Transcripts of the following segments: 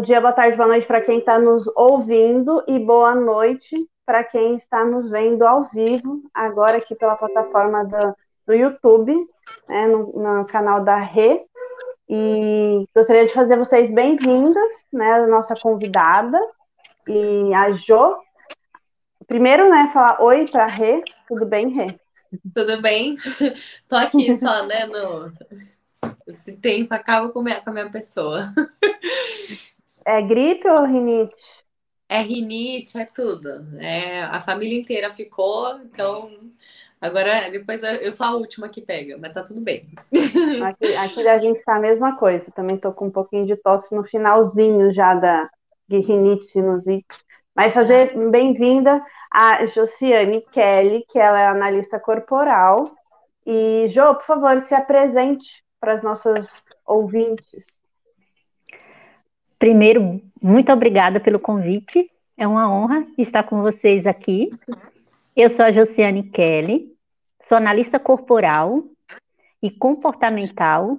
dia, boa tarde, boa noite para quem está nos ouvindo e boa noite para quem está nos vendo ao vivo, agora aqui pela plataforma do, do YouTube, né, no, no, canal da Rê. E gostaria de fazer vocês bem-vindas, né, a nossa convidada e a Jo. Primeiro, né, falar oi para Rê. Tudo bem, Rê? Tudo bem? Tô aqui só, né, no esse tempo acaba com, minha, com a minha pessoa. É gripe ou rinite? É rinite, é tudo. É, a família inteira ficou, então agora depois eu sou a última que pega, mas tá tudo bem. Aqui, aqui a gente tá a mesma coisa. Também tô com um pouquinho de tosse no finalzinho já da rinite sinusite. Mas fazer bem-vinda a Josiane Kelly, que ela é analista corporal. E, Jo, por favor, se apresente para as nossas ouvintes? Primeiro, muito obrigada pelo convite. É uma honra estar com vocês aqui. Eu sou a Josiane Kelly, sou analista corporal e comportamental,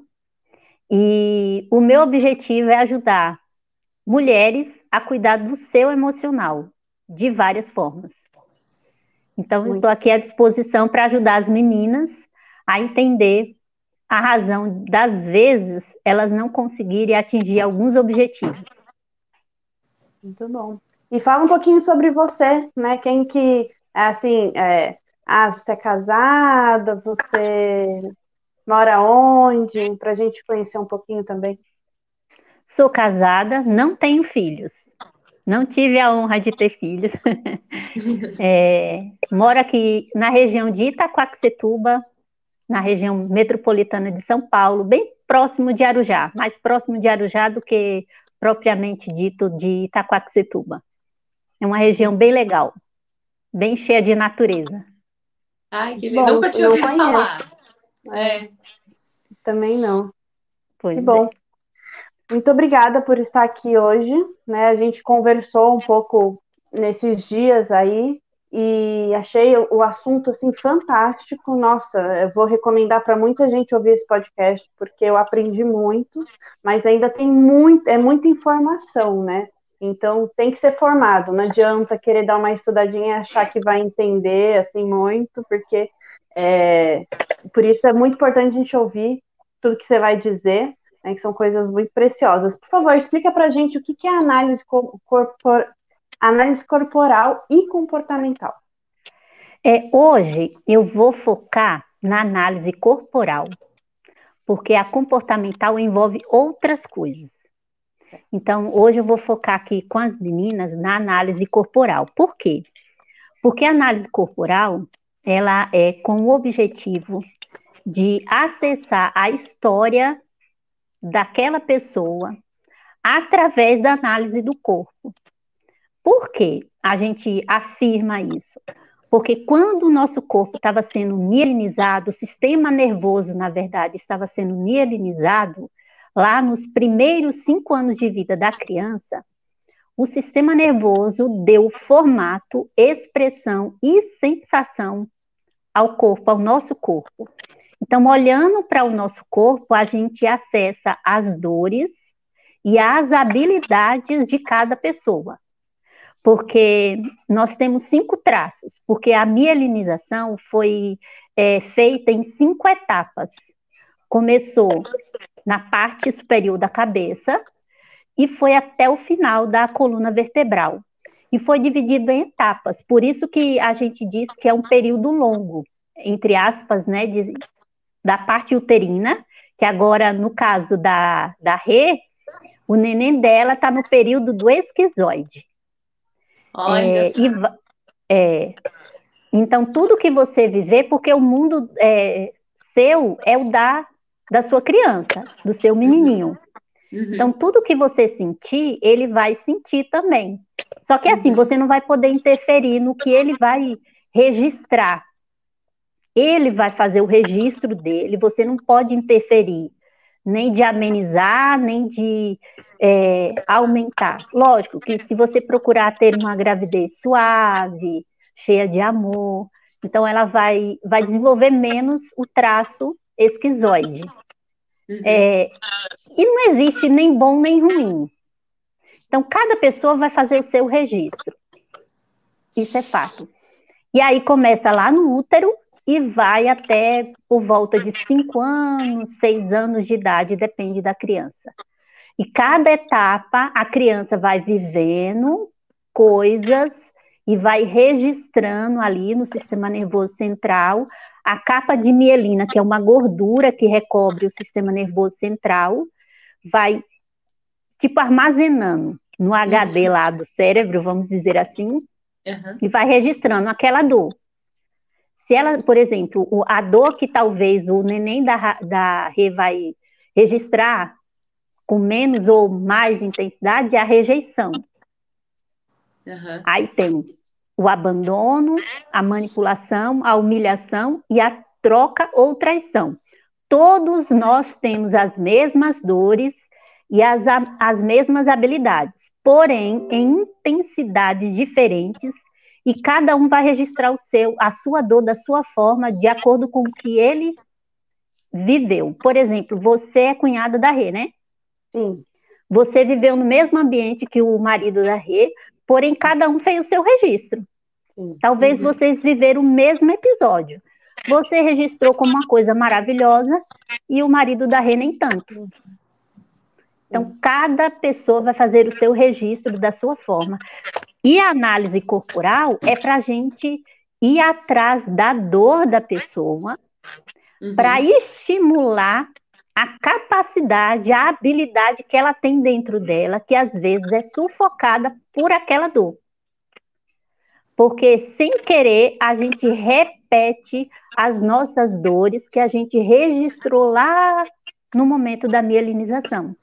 e o meu objetivo é ajudar mulheres a cuidar do seu emocional, de várias formas. Então, estou aqui à disposição para ajudar as meninas a entender a razão das vezes elas não conseguirem atingir alguns objetivos. Muito bom. E fala um pouquinho sobre você, né? Quem que, assim, é, ah, você é casada, você mora onde? Para a gente conhecer um pouquinho também. Sou casada, não tenho filhos. Não tive a honra de ter filhos. é, moro aqui na região de Itaquaquecetuba, na região metropolitana de São Paulo, bem próximo de Arujá, mais próximo de Arujá do que propriamente dito de Itaquaquecetuba. É uma região bem legal, bem cheia de natureza. Ai, que legal. Nunca tinha ouvido falar. É. Também não. Pois que bom. É. Muito obrigada por estar aqui hoje. Né? A gente conversou um pouco nesses dias aí e achei o assunto assim fantástico. Nossa, eu vou recomendar para muita gente ouvir esse podcast porque eu aprendi muito, mas ainda tem muito, é muita informação, né? Então tem que ser formado. Não adianta querer dar uma estudadinha e achar que vai entender assim muito, porque é, por isso é muito importante a gente ouvir tudo que você vai dizer, né, que são coisas muito preciosas. Por favor, explica para a gente o que é análise corpor análise corporal e comportamental. É, hoje eu vou focar na análise corporal, porque a comportamental envolve outras coisas. Então, hoje eu vou focar aqui com as meninas na análise corporal. Por quê? Porque a análise corporal, ela é com o objetivo de acessar a história daquela pessoa através da análise do corpo. Por que a gente afirma isso? Porque quando o nosso corpo estava sendo mielinizado, o sistema nervoso, na verdade, estava sendo mielinizado, lá nos primeiros cinco anos de vida da criança, o sistema nervoso deu formato, expressão e sensação ao corpo, ao nosso corpo. Então, olhando para o nosso corpo, a gente acessa as dores e as habilidades de cada pessoa porque nós temos cinco traços, porque a mielinização foi é, feita em cinco etapas. Começou na parte superior da cabeça e foi até o final da coluna vertebral. E foi dividido em etapas, por isso que a gente diz que é um período longo, entre aspas, né, de, da parte uterina, que agora, no caso da, da Rê, o neném dela está no período do esquizoide. Olha é, e, é, então, tudo que você viver, porque o mundo é, seu é o da, da sua criança, do seu menininho. Uhum. Então, tudo que você sentir, ele vai sentir também. Só que assim, uhum. você não vai poder interferir no que ele vai registrar. Ele vai fazer o registro dele, você não pode interferir nem de amenizar, nem de é, aumentar. Lógico que se você procurar ter uma gravidez suave, cheia de amor, então ela vai, vai desenvolver menos o traço esquizoide. Uhum. É, E não existe nem bom nem ruim. Então, cada pessoa vai fazer o seu registro. Isso é fato. E aí começa lá no útero e vai até por volta de 5 anos, 6 anos de idade, depende da criança. E cada etapa a criança vai vivendo coisas e vai registrando ali no sistema nervoso central a capa de mielina, que é uma gordura que recobre o sistema nervoso central, vai tipo armazenando no HD lá do cérebro, vamos dizer assim, uhum. e vai registrando aquela dor. Se ela, por exemplo, a dor que talvez o neném da, da Rê vai registrar com menos ou mais intensidade é a rejeição. Uhum. Aí tem o abandono, a manipulação, a humilhação e a troca ou traição. Todos nós temos as mesmas dores e as, as mesmas habilidades, porém em intensidades diferentes, e cada um vai registrar o seu, a sua dor da sua forma, de acordo com o que ele viveu. Por exemplo, você é cunhada da Rê, né? Sim. Você viveu no mesmo ambiente que o marido da Rê, porém cada um fez o seu registro. Sim. Talvez uhum. vocês viveram o mesmo episódio. Você registrou como uma coisa maravilhosa e o marido da Rê nem tanto. Então, cada pessoa vai fazer o seu registro da sua forma. E a análise corporal é para a gente ir atrás da dor da pessoa, uhum. para estimular a capacidade, a habilidade que ela tem dentro dela, que às vezes é sufocada por aquela dor. Porque sem querer a gente repete as nossas dores que a gente registrou lá no momento da mielinização.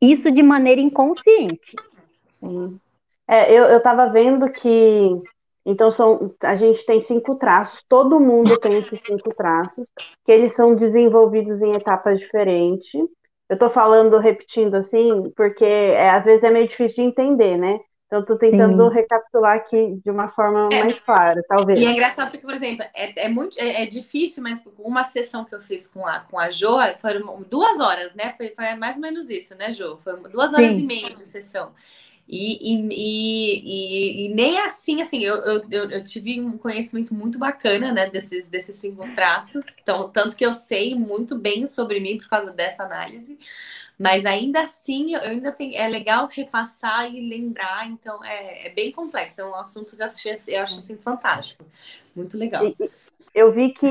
Isso de maneira inconsciente. É, eu estava vendo que então são, a gente tem cinco traços, todo mundo tem esses cinco traços, que eles são desenvolvidos em etapas diferentes. Eu estou falando, repetindo assim, porque é, às vezes é meio difícil de entender, né? Então estou tentando Sim. recapitular aqui de uma forma é, mais clara, talvez. E é engraçado porque, por exemplo, é, é muito é, é, difícil, mas uma sessão que eu fiz com a, com a Jo foram duas horas, né? Foi, foi mais ou menos isso, né, Jo? Foi duas horas Sim. e meia de sessão. E, e, e, e, nem assim, assim, eu, eu, eu, tive um conhecimento muito bacana, né, desses, desses cinco traços, então, tanto que eu sei muito bem sobre mim por causa dessa análise, mas ainda assim, eu ainda tenho, é legal repassar e lembrar, então é, é bem complexo, é um assunto que eu, acho, eu acho assim, fantástico, muito legal. Eu vi que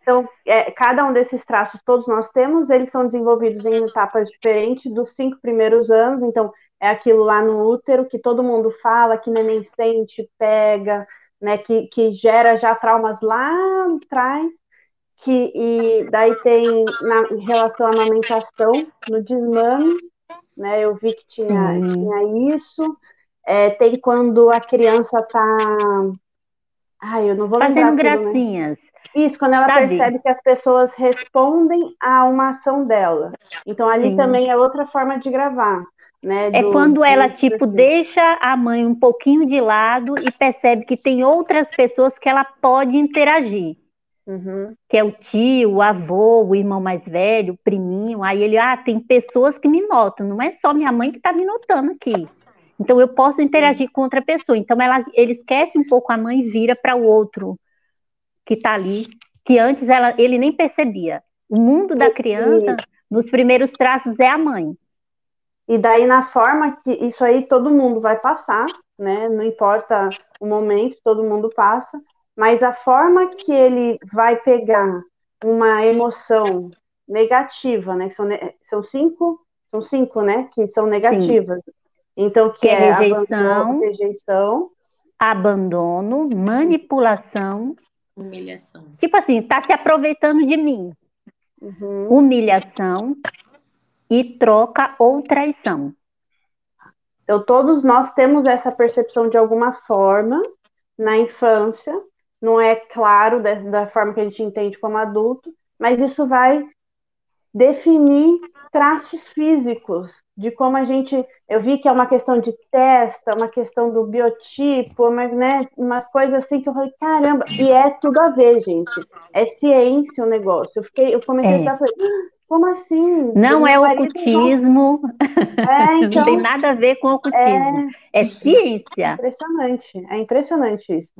então, é, cada um desses traços todos nós temos, eles são desenvolvidos em etapas diferentes dos cinco primeiros anos, então é aquilo lá no útero que todo mundo fala, que neném sente, pega, né, que, que gera já traumas lá atrás, que, e daí tem na, em relação à amamentação, no desmame, né, eu vi que tinha, tinha isso, é, tem quando a criança tá, ai, eu não vou Fazendo lembrar tudo, gracinhas. Né? Isso, quando ela Sabe? percebe que as pessoas respondem a uma ação dela. Então, ali Sim. também é outra forma de gravar. Né, é quando ela, tipo, deixa a mãe um pouquinho de lado e percebe que tem outras pessoas que ela pode interagir. Uhum. Que é o tio, o avô, o irmão mais velho, o priminho. Aí ele, ah, tem pessoas que me notam, não é só minha mãe que está me notando aqui. Então eu posso interagir com outra pessoa. Então ela, ele esquece um pouco a mãe e vira para o outro que está ali, que antes ela, ele nem percebia. O mundo da criança, nos primeiros traços, é a mãe. E daí, na forma que isso aí todo mundo vai passar, né? Não importa o momento, todo mundo passa, mas a forma que ele vai pegar uma emoção negativa, né? São, são cinco, são cinco, né? Que são negativas. Sim. Então, que, que é, é rejeição, abandono, rejeição, abandono, manipulação, humilhação. Tipo assim, tá se aproveitando de mim. Uhum. Humilhação, e troca ou traição. Então, todos nós temos essa percepção de alguma forma na infância, não é claro da, forma que a gente entende como adulto, mas isso vai definir traços físicos de como a gente. Eu vi que é uma questão de testa, uma questão do biotipo, mas, né, umas coisas assim que eu falei, caramba, e é tudo a ver, gente. É ciência o negócio. Eu, fiquei, eu comecei é. a falei, Como assim? Não é ocultismo. É, então, não tem então, nada a ver com ocultismo. É, é ciência. É impressionante. É impressionante isso.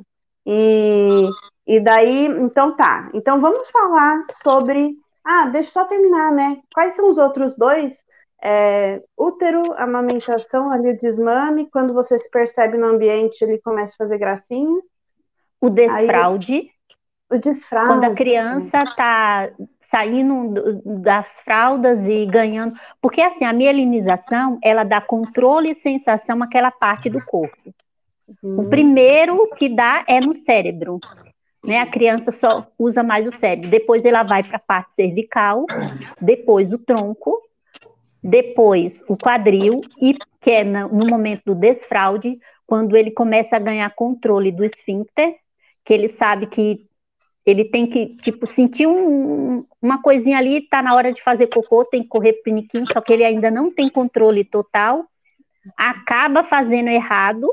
E, e daí, então tá. Então vamos falar sobre. Ah, deixa eu só terminar, né? Quais são os outros dois? É, útero, amamentação, ali o desmame. Quando você se percebe no ambiente, ele começa a fazer gracinha. O desfraude. Aí, o desfraude. Quando a criança está saindo das fraldas e ganhando. Porque assim, a mielinização, ela dá controle e sensação àquela parte do corpo. Uhum. O primeiro que dá é no cérebro. Né? A criança só usa mais o cérebro. Depois ela vai para a parte cervical, depois o tronco, depois o quadril, e que é no momento do desfraude, quando ele começa a ganhar controle do esfíncter, que ele sabe que ele tem que, tipo, sentir um, uma coisinha ali, tá na hora de fazer cocô, tem que correr piniquinho, só que ele ainda não tem controle total, acaba fazendo errado,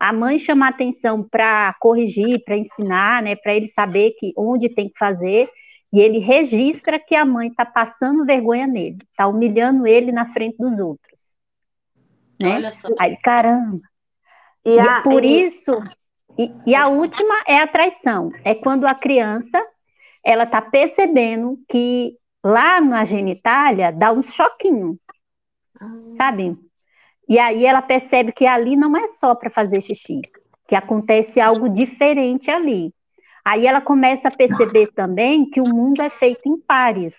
a mãe chama a atenção para corrigir, para ensinar, né, para ele saber que onde tem que fazer, e ele registra que a mãe está passando vergonha nele, está humilhando ele na frente dos outros. Né? Olha só. Aí, caramba. E, a, e por e... isso e, e a última é a traição. É quando a criança ela está percebendo que lá na genitália dá um choquinho, ah. sabe? E aí ela percebe que ali não é só para fazer xixi, que acontece algo diferente ali. Aí ela começa a perceber também que o mundo é feito em pares.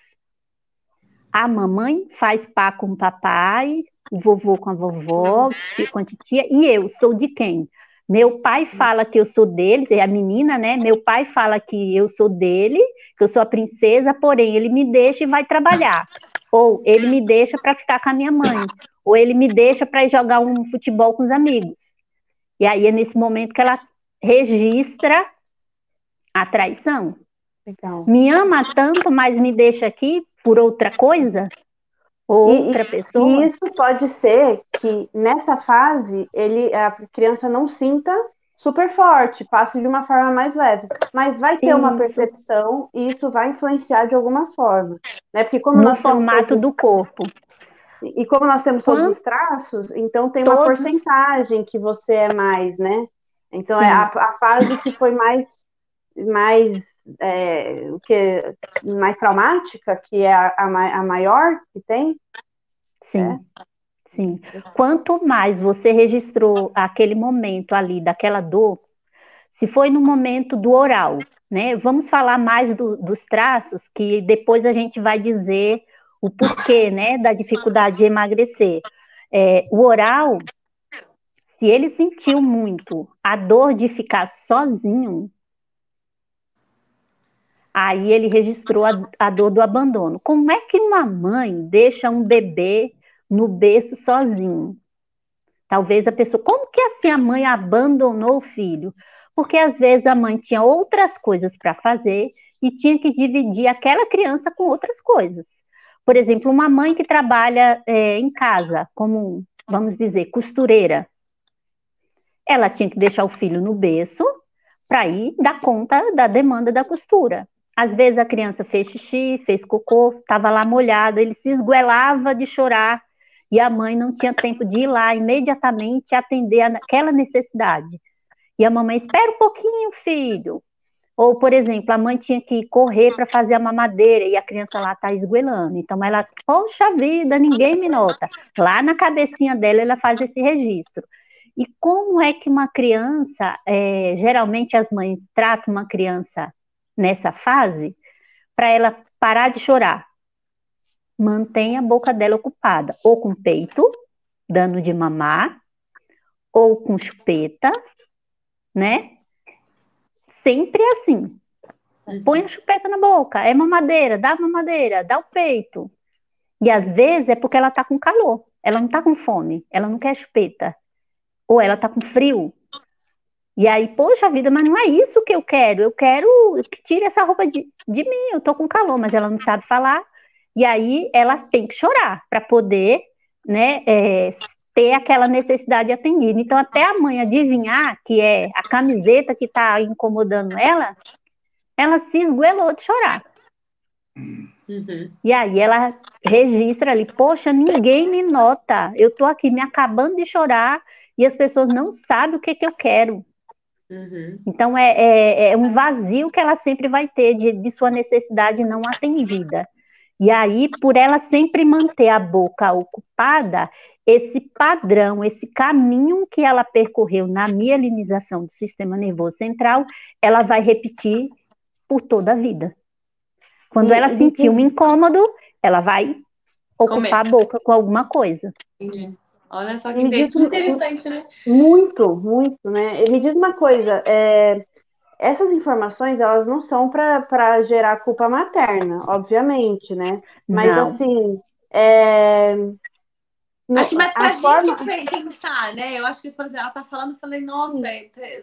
A mamãe faz pá com o papai, o vovô com a vovó, com a titia, e eu sou de quem? Meu pai fala que eu sou dele, é a menina, né? Meu pai fala que eu sou dele, que eu sou a princesa, porém ele me deixa e vai trabalhar. Ou ele me deixa para ficar com a minha mãe. Ou ele me deixa para jogar um futebol com os amigos. E aí é nesse momento que ela registra a traição. Legal. Me ama tanto, mas me deixa aqui por outra coisa? Outra e, pessoa. E isso pode ser que nessa fase ele a criança não sinta super forte, passe de uma forma mais leve, mas vai ter isso. uma percepção e isso vai influenciar de alguma forma, né? Porque como no formato temos... do corpo. E como nós temos todos os traços, então tem todos... uma porcentagem que você é mais, né? Então é a, a fase que foi mais mais é, o que mais traumática, que é a, a, a maior que tem? Sim. É. Sim. Quanto mais você registrou aquele momento ali daquela dor, se foi no momento do oral, né? Vamos falar mais do, dos traços, que depois a gente vai dizer o porquê, né, da dificuldade de emagrecer. É, o oral, se ele sentiu muito a dor de ficar sozinho, Aí ele registrou a, a, dor do abandono. Como é que uma mãe deixa um bebê no berço sozinho? Talvez a pessoa, como que assim a mãe abandonou o filho? Porque às vezes a mãe tinha outras coisas para fazer e tinha que dividir aquela criança com outras coisas. Por exemplo, uma mãe que trabalha é, em casa, como, vamos dizer, costureira, ela tinha que deixar o filho no berço para ir dar conta da demanda da costura. Às vezes a criança fez xixi, fez cocô, estava lá molhada, ele se esguelava de chorar e a mãe não tinha tempo de ir lá imediatamente atender aquela necessidade. E a mamãe, espera um pouquinho, filho. Ou, por exemplo, a mãe tinha que correr para fazer a mamadeira e a criança lá está esguelando. Então ela, poxa vida, ninguém me nota. Lá na cabecinha dela ela faz esse registro. E como é que uma criança, é, geralmente as mães tratam uma criança nessa fase para ela parar de chorar. Mantenha a boca dela ocupada, ou com peito, dando de mamar, ou com chupeta, né? Sempre assim. Põe a chupeta na boca, é mamadeira, dá mamadeira, dá o peito. E às vezes é porque ela tá com calor, ela não tá com fome, ela não quer chupeta. Ou ela tá com frio, e aí, poxa vida, mas não é isso que eu quero. Eu quero que tire essa roupa de, de mim. Eu tô com calor, mas ela não sabe falar. E aí ela tem que chorar para poder, né, é, ter aquela necessidade atendida. Então, até a mãe adivinhar que é a camiseta que está incomodando ela, ela se esguelou de chorar. Uhum. E aí ela registra ali, poxa, ninguém me nota. Eu tô aqui me acabando de chorar e as pessoas não sabem o que, que eu quero. Uhum. Então é, é, é, um vazio que ela sempre vai ter de, de sua necessidade não atendida. E aí, por ela sempre manter a boca ocupada, esse padrão, esse caminho que ela percorreu na mielinização do sistema nervoso central, ela vai repetir por toda a vida. Quando e, ela sentir um incômodo, ela vai ocupar Comer. a boca com alguma coisa. Entendi. Olha só que interessante, né? Muito, muito, né? Me diz uma coisa, é, essas informações, elas não são para gerar culpa materna, obviamente, né? Mas, não. assim, é, Acho que mais pra a gente forma... pensar, né? Eu acho que, por exemplo, ela tá falando, eu falei, nossa,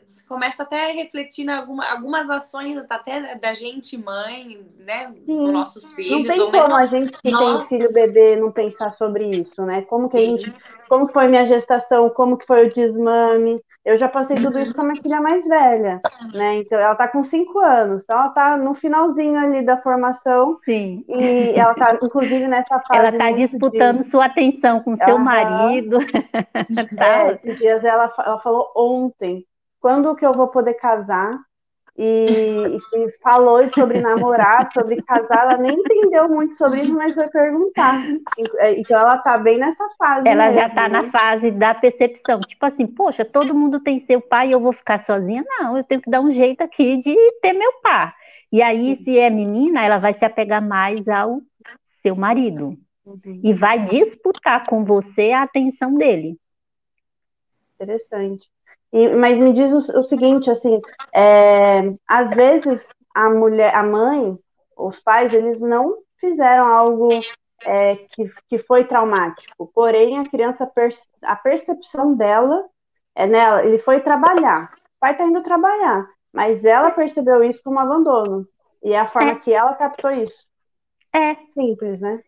você começa até a refletir em alguma, algumas ações até da gente, mãe, né? Com nossos filhos. Não tem como a gente que nossa. tem filho bebê não pensar sobre isso, né? Como que a gente. Como foi minha gestação, como que foi o desmame. Eu já passei tudo isso com a minha filha mais velha, né? Então, ela tá com cinco anos, então ela tá no finalzinho ali da formação. Sim. E ela tá, inclusive, nessa fase. Ela tá disputando de... sua atenção com seu marido. é, esses dias ela, ela falou ontem, quando que eu vou poder casar? E, e, falou sobre namorar, sobre casar, ela nem entendeu muito sobre isso, mas foi perguntar. É, então ela tá bem nessa fase. Ela mesmo, já tá né? na fase da percepção, tipo assim, poxa, todo mundo tem seu pai e eu vou ficar sozinha? Não, eu tenho que dar um jeito aqui de ter meu pai. E aí, se é menina, ela vai se apegar mais ao seu marido. Uhum. E vai disputar com você a atenção dele. Interessante. E, mas me diz o, o seguinte, assim, é, às vezes a mulher, a mãe, os pais, eles não fizeram algo é, que, que foi traumático. Porém, a criança, a percepção dela é nela, ele foi trabalhar. O pai está indo trabalhar, mas ela percebeu isso como abandono. E é a forma é. que ela captou isso. É. Simples, né?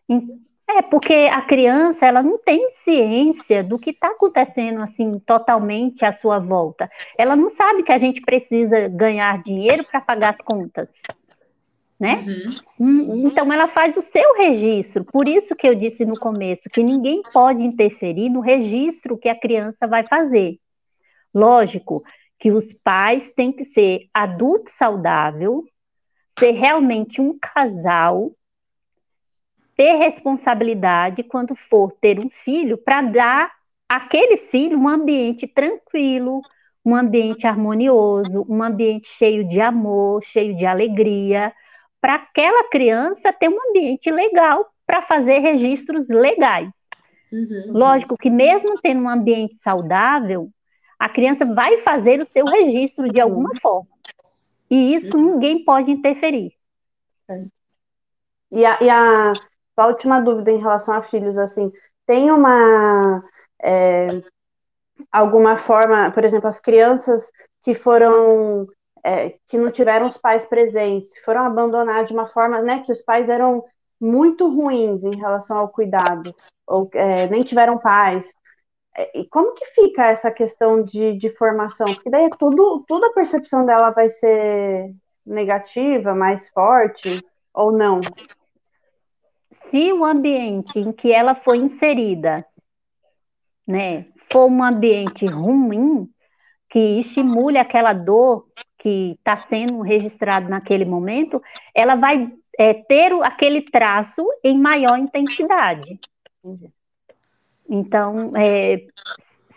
É, porque a criança, ela não tem ciência do que está acontecendo, assim, totalmente à sua volta. Ela não sabe que a gente precisa ganhar dinheiro para pagar as contas, né? Uhum. Hum, então, ela faz o seu registro. Por isso que eu disse no começo que ninguém pode interferir no registro que a criança vai fazer. Lógico que os pais têm que ser adulto saudável, ser realmente um casal ter responsabilidade quando for ter um filho para dar àquele filho um ambiente tranquilo, um ambiente harmonioso, um ambiente cheio de amor, cheio de alegria, para aquela criança ter um ambiente legal para fazer registros legais. Uhum. Lógico que mesmo tendo um ambiente saudável, a criança vai fazer o seu registro de alguma uhum. forma. E isso uhum. ninguém pode interferir. E a, e a, só última dúvida em relação a filhos, assim, tem uma é, alguma forma, por exemplo, as crianças que foram é, que não tiveram os pais presentes, foram abandonadas de uma forma, né, que os pais eram muito ruins em relação ao cuidado, ou é, nem tiveram pais. É, e como que fica essa questão de, de formação? Porque daí é tudo, tudo a percepção dela vai ser negativa, mais forte, ou não? Se o ambiente em que ela foi inserida, né, for um ambiente ruim, que estimule aquela dor que está sendo registrado naquele momento, ela vai é, ter aquele traço em maior intensidade. Então, é,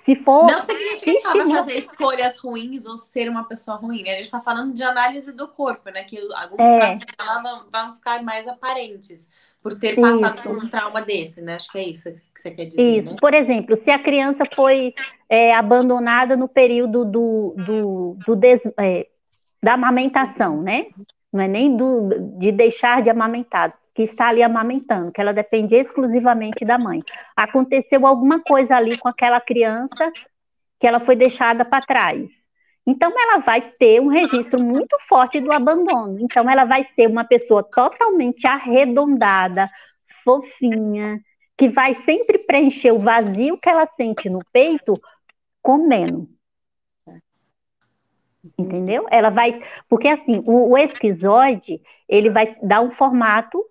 se for. Não significa se fazer escolhas ruins ou ser uma pessoa ruim. Né? A gente está falando de análise do corpo, né? Que alguns é. traços vão, vão ficar mais aparentes por ter passado isso. por um trauma desse, né? Acho que é isso que você quer dizer. Isso. Né? Por exemplo, se a criança foi é, abandonada no período do, do, do des, é, da amamentação, né? Não é nem do, de deixar de amamentar, que está ali amamentando, que ela depende exclusivamente da mãe. Aconteceu alguma coisa ali com aquela criança que ela foi deixada para trás. Então, ela vai ter um registro muito forte do abandono. Então, ela vai ser uma pessoa totalmente arredondada, fofinha, que vai sempre preencher o vazio que ela sente no peito comendo. Entendeu? Ela vai. Porque, assim, o, o esquizoide, ele vai dar um formato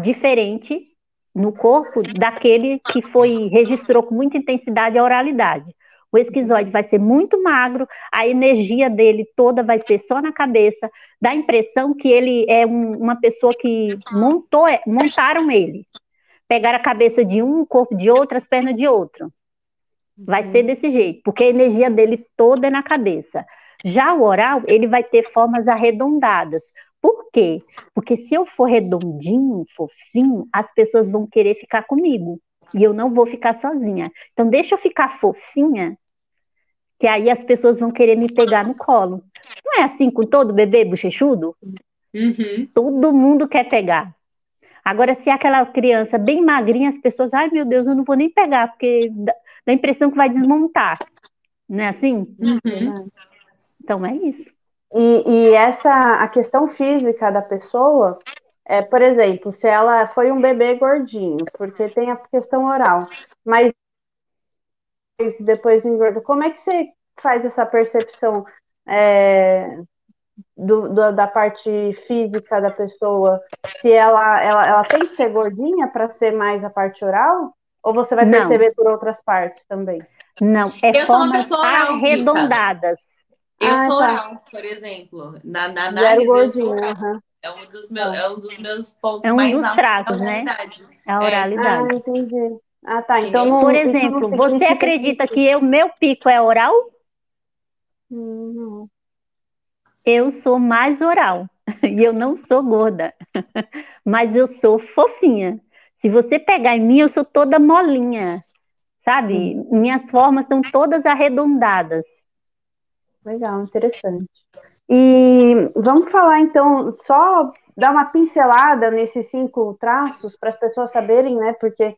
diferente no corpo daquele que foi registrou com muita intensidade a oralidade. O esquizoide vai ser muito magro, a energia dele toda vai ser só na cabeça, dá a impressão que ele é um, uma pessoa que montou, montaram ele. Pegaram a cabeça de um, o corpo de outro, as pernas de outro. Vai ser desse jeito, porque a energia dele toda é na cabeça. Já o oral, ele vai ter formas arredondadas. Por quê? Porque se eu for redondinho, fofinho, as pessoas vão querer ficar comigo. E eu não vou ficar sozinha. Então, deixa eu ficar fofinha, que aí as pessoas vão querer me pegar no colo. Não é assim com todo bebê bochechudo? Uhum. Todo mundo quer pegar. Agora, se é aquela criança bem magrinha, as pessoas, ai meu Deus, eu não vou nem pegar, porque dá, dá a impressão que vai desmontar. Não é assim? Uhum. Então é isso. E, e, essa a questão física da pessoa é, por exemplo, se ela foi um bebê gordinho, porque tem a questão oral, mas depois engorda, como é que você faz essa percepção é, do, do, da parte física da pessoa? Se ela, ela, ela tem que ser gordinha para ser mais a parte oral? Ou você vai perceber Não. por outras partes também? Não, é Eu formas arredondadas. Eu ah, sou tá. oral, por exemplo. Na, na análise, eu sou oral. Uhum. É um dos meus, é um dos meus pontos é um mais dos traços, né? É a oralidade. Ah, entendi. Ah, tá. Então, não, por exemplo, você acredita que o meu pico é oral? Não. Eu sou mais oral e eu não sou gorda, mas eu sou fofinha. Se você pegar em mim, eu sou toda molinha, sabe? Hum. Minhas formas são todas arredondadas. Legal, interessante. E vamos falar então, só dar uma pincelada nesses cinco traços para as pessoas saberem, né? Porque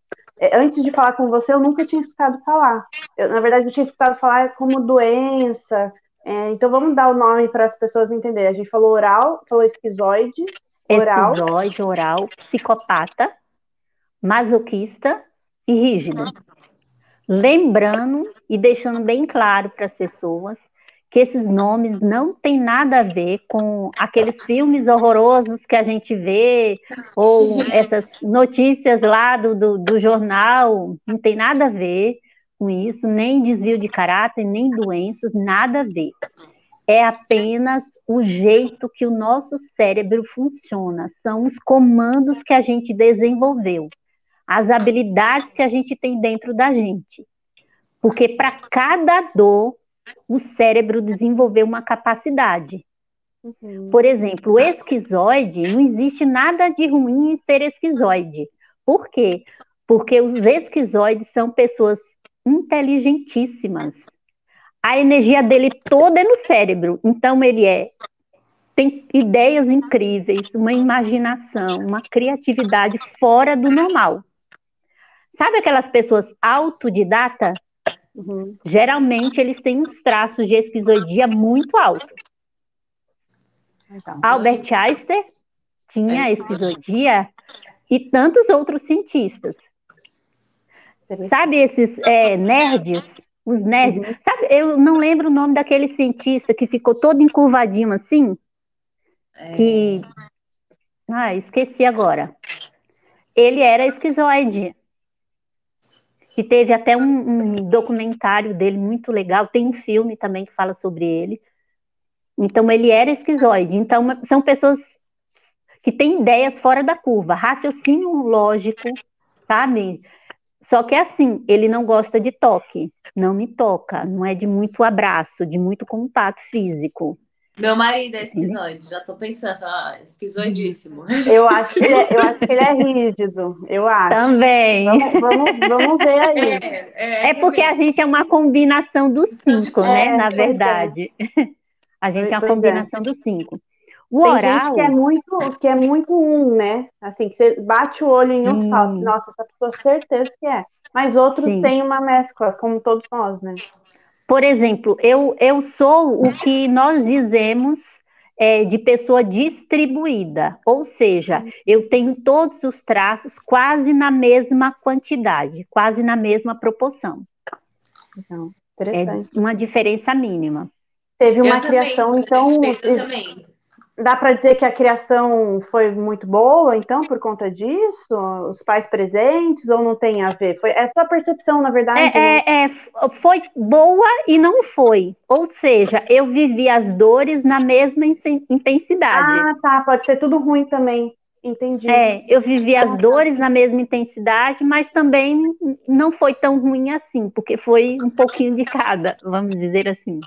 antes de falar com você, eu nunca tinha escutado falar. Eu, na verdade, eu tinha escutado falar como doença. É, então vamos dar o nome para as pessoas entenderem. A gente falou oral, falou esquizoide, oral. Esquizoide, oral, psicopata, masoquista e rígido. Lembrando e deixando bem claro para as pessoas que esses nomes não têm nada a ver com aqueles filmes horrorosos que a gente vê, ou essas notícias lá do, do, do jornal, não tem nada a ver com isso, nem desvio de caráter, nem doenças, nada a ver. É apenas o jeito que o nosso cérebro funciona, são os comandos que a gente desenvolveu, as habilidades que a gente tem dentro da gente. Porque para cada dor, o cérebro desenvolveu uma capacidade. Uhum. Por exemplo, o esquizoide, não existe nada de ruim em ser esquizoide. Por quê? Porque os esquizoides são pessoas inteligentíssimas. A energia dele toda é no cérebro. Então ele é tem ideias incríveis, uma imaginação, uma criatividade fora do normal. Sabe aquelas pessoas autodidata Uhum. Geralmente eles têm uns traços de esquizoidia muito altos. Então, Albert Einstein tinha é esquizoidia e tantos outros cientistas. Sabe esses é, nerds? Os nerds. Uhum. Sabe, eu não lembro o nome daquele cientista que ficou todo encurvadinho assim. É... Que. Ah, esqueci agora. Ele era esquizoide que teve até um, um, documentário dele muito legal, tem um filme também que fala sobre ele. Então, ele era esquizoide. Então, são pessoas que têm ideias fora da curva, raciocínio lógico, sabe? Só que é assim, ele não gosta de toque, não me toca, não é de muito abraço, de muito contato físico. Meu marido é esquizoide, já tô pensando, ah, esquizoidíssimo. Eu acho, que ele é, eu acho que ele é rígido, eu acho. Também. Vamos, vamos, vamos ver aí. É, é, é porque a gente é uma combinação dos cinco, né, é, na verdade. A gente é uma combinação dos cinco. O Tem oral... gente que é muito, que é muito um, né? Assim, que você bate o olho em um e fala, nossa, essa pessoa certeza que é. Mas outros Sim. têm uma mescla, como todos nós, né? Por exemplo, eu, eu sou o que nós dizemos é, de pessoa distribuída, ou seja, eu tenho todos os traços quase na mesma quantidade, quase na mesma proporção. Então. É uma diferença mínima. Teve uma eu criação, também, então. Eu também. Dá para dizer que a criação foi muito boa, então, por conta disso? Os pais presentes ou não tem a ver? Foi essa a percepção, na verdade. É, né? é, é, foi boa e não foi. Ou seja, eu vivi as dores na mesma intensidade. Ah, tá. Pode ser tudo ruim também. Entendi. É, eu vivi as dores na mesma intensidade, mas também não foi tão ruim assim, porque foi um pouquinho de cada, vamos dizer assim.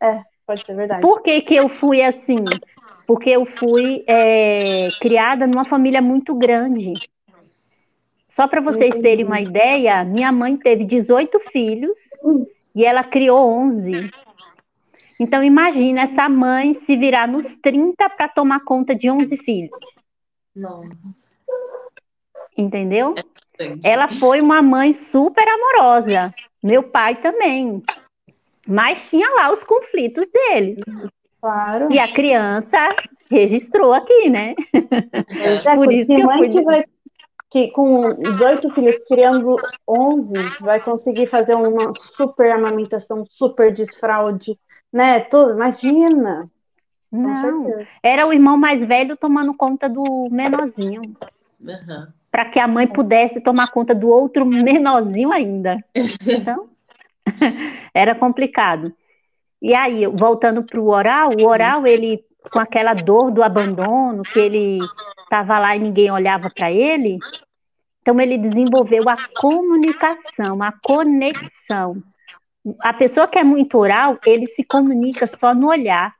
É, pode ser verdade. Por que, que eu fui assim? Porque eu fui é, criada numa família muito grande. Só para vocês Entendi. terem uma ideia, minha mãe teve 18 filhos e ela criou 11. Então imagina essa mãe se virar nos 30 para tomar conta de 11 filhos. Nossa. Entendeu? É Ela foi uma mãe super amorosa. Meu pai também. Mas tinha lá os conflitos deles. Claro. E a criança registrou aqui, né? É, Por isso que mãe que vai que com 18 filhos criando 11 vai conseguir fazer uma super amamentação, super desfraude, né? Tudo, imagina. Não, era o irmão mais velho tomando conta do menorzinho. Uhum. Para que a mãe pudesse tomar conta do outro menorzinho ainda. Então, era complicado. E aí, voltando para o oral, o oral, ele, com aquela dor do abandono, que ele estava lá e ninguém olhava para ele, então ele desenvolveu a comunicação, a conexão. A pessoa que é muito oral, ele se comunica só no olhar.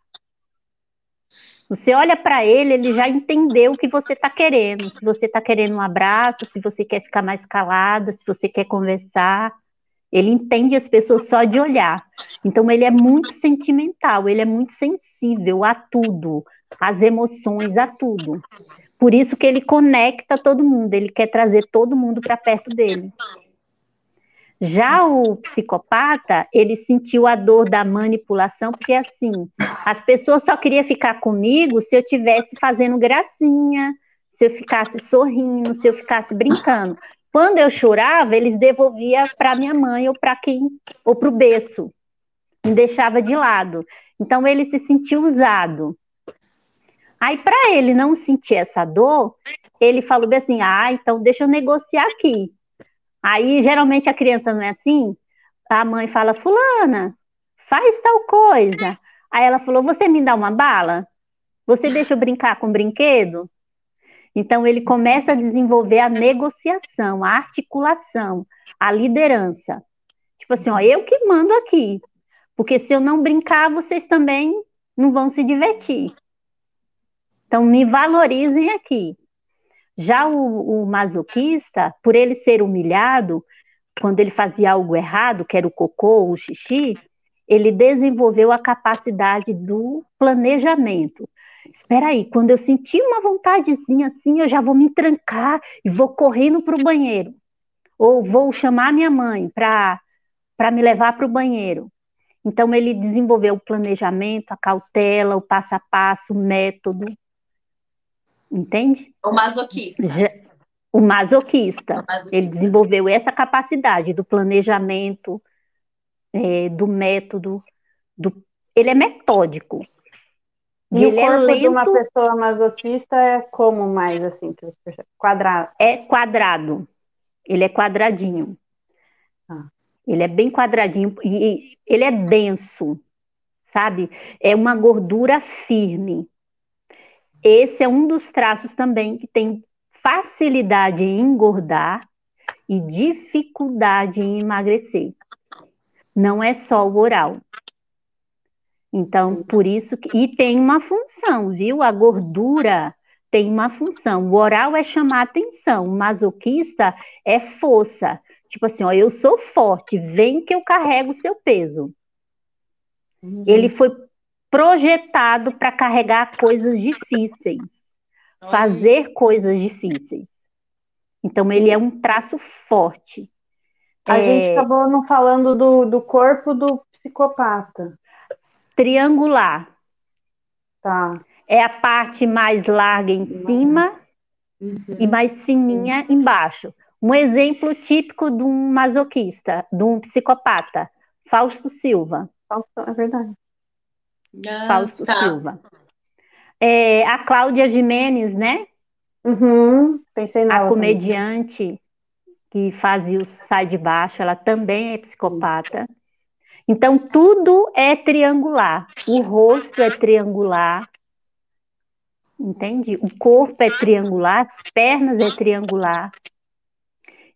Você olha para ele, ele já entendeu o que você está querendo. Se você está querendo um abraço, se você quer ficar mais calada, se você quer conversar. Ele entende as pessoas só de olhar. Então, ele é muito sentimental, ele é muito sensível a tudo, às emoções, a tudo. Por isso que ele conecta todo mundo, ele quer trazer todo mundo para perto dele. Já o psicopata, ele sentiu a dor da manipulação, porque assim, as pessoas só queriam ficar comigo se eu tivesse fazendo gracinha, se eu ficasse sorrindo, se eu ficasse brincando. Quando eu chorava, eles devolviam para minha mãe ou para quem, ou para o berço, me deixava de lado. Então ele se sentiu usado. Aí, para ele não sentir essa dor, ele falou assim: ah, então deixa eu negociar aqui. Aí, geralmente, a criança não é assim. A mãe fala, fulana, faz tal coisa. Aí ela falou, você me dá uma bala? Você deixa eu brincar com brinquedo? Então, ele começa a desenvolver a negociação, a articulação, a liderança. Tipo assim, ó, eu que mando aqui. Porque se eu não brincar, vocês também não vão se divertir. Então, me valorizem aqui. Já o, o masoquista, por ele ser humilhado, quando ele fazia algo errado, que era o cocô, o xixi, ele desenvolveu a capacidade do planejamento. Espera aí, quando eu sentir uma vontadezinha assim, eu já vou me trancar e vou correndo para o banheiro. Ou vou chamar minha mãe para me levar para o banheiro. Então, ele desenvolveu o planejamento, a cautela, o passo a passo, o método. Entende? O masoquista. Já, o masoquista. O masoquista. Ele desenvolveu essa capacidade do planejamento, é, do método, do... ele é metódico. E, e o corpo é lento, de uma pessoa masoquista é como mais assim? Quadrado. É quadrado. Ele é quadradinho. Ah. Ele é bem quadradinho e ele é denso, sabe? É uma gordura firme. Esse é um dos traços também que tem facilidade em engordar e dificuldade em emagrecer. Não é só o oral. Então, por isso que. E tem uma função, viu? A gordura tem uma função. O oral é chamar atenção, o masoquista é força. Tipo assim, ó, eu sou forte, vem que eu carrego o seu peso. Uhum. Ele foi projetado para carregar coisas difíceis, fazer coisas difíceis. Então, ele é um traço forte. A é... gente acabou não falando do, do corpo do psicopata. Triangular. Tá. É a parte mais larga em cima uhum. e mais fininha embaixo. Um exemplo típico de um masoquista, de um psicopata, Fausto Silva. Fausto, é verdade. Ah, Fausto tá. Silva. É, a Cláudia Jimenez, né? Uhum, pensei nela. A comediante também. que fazia o Sai de Baixo, ela também é psicopata. Então, tudo é triangular. O rosto é triangular. Entende? O corpo é triangular, as pernas é triangular.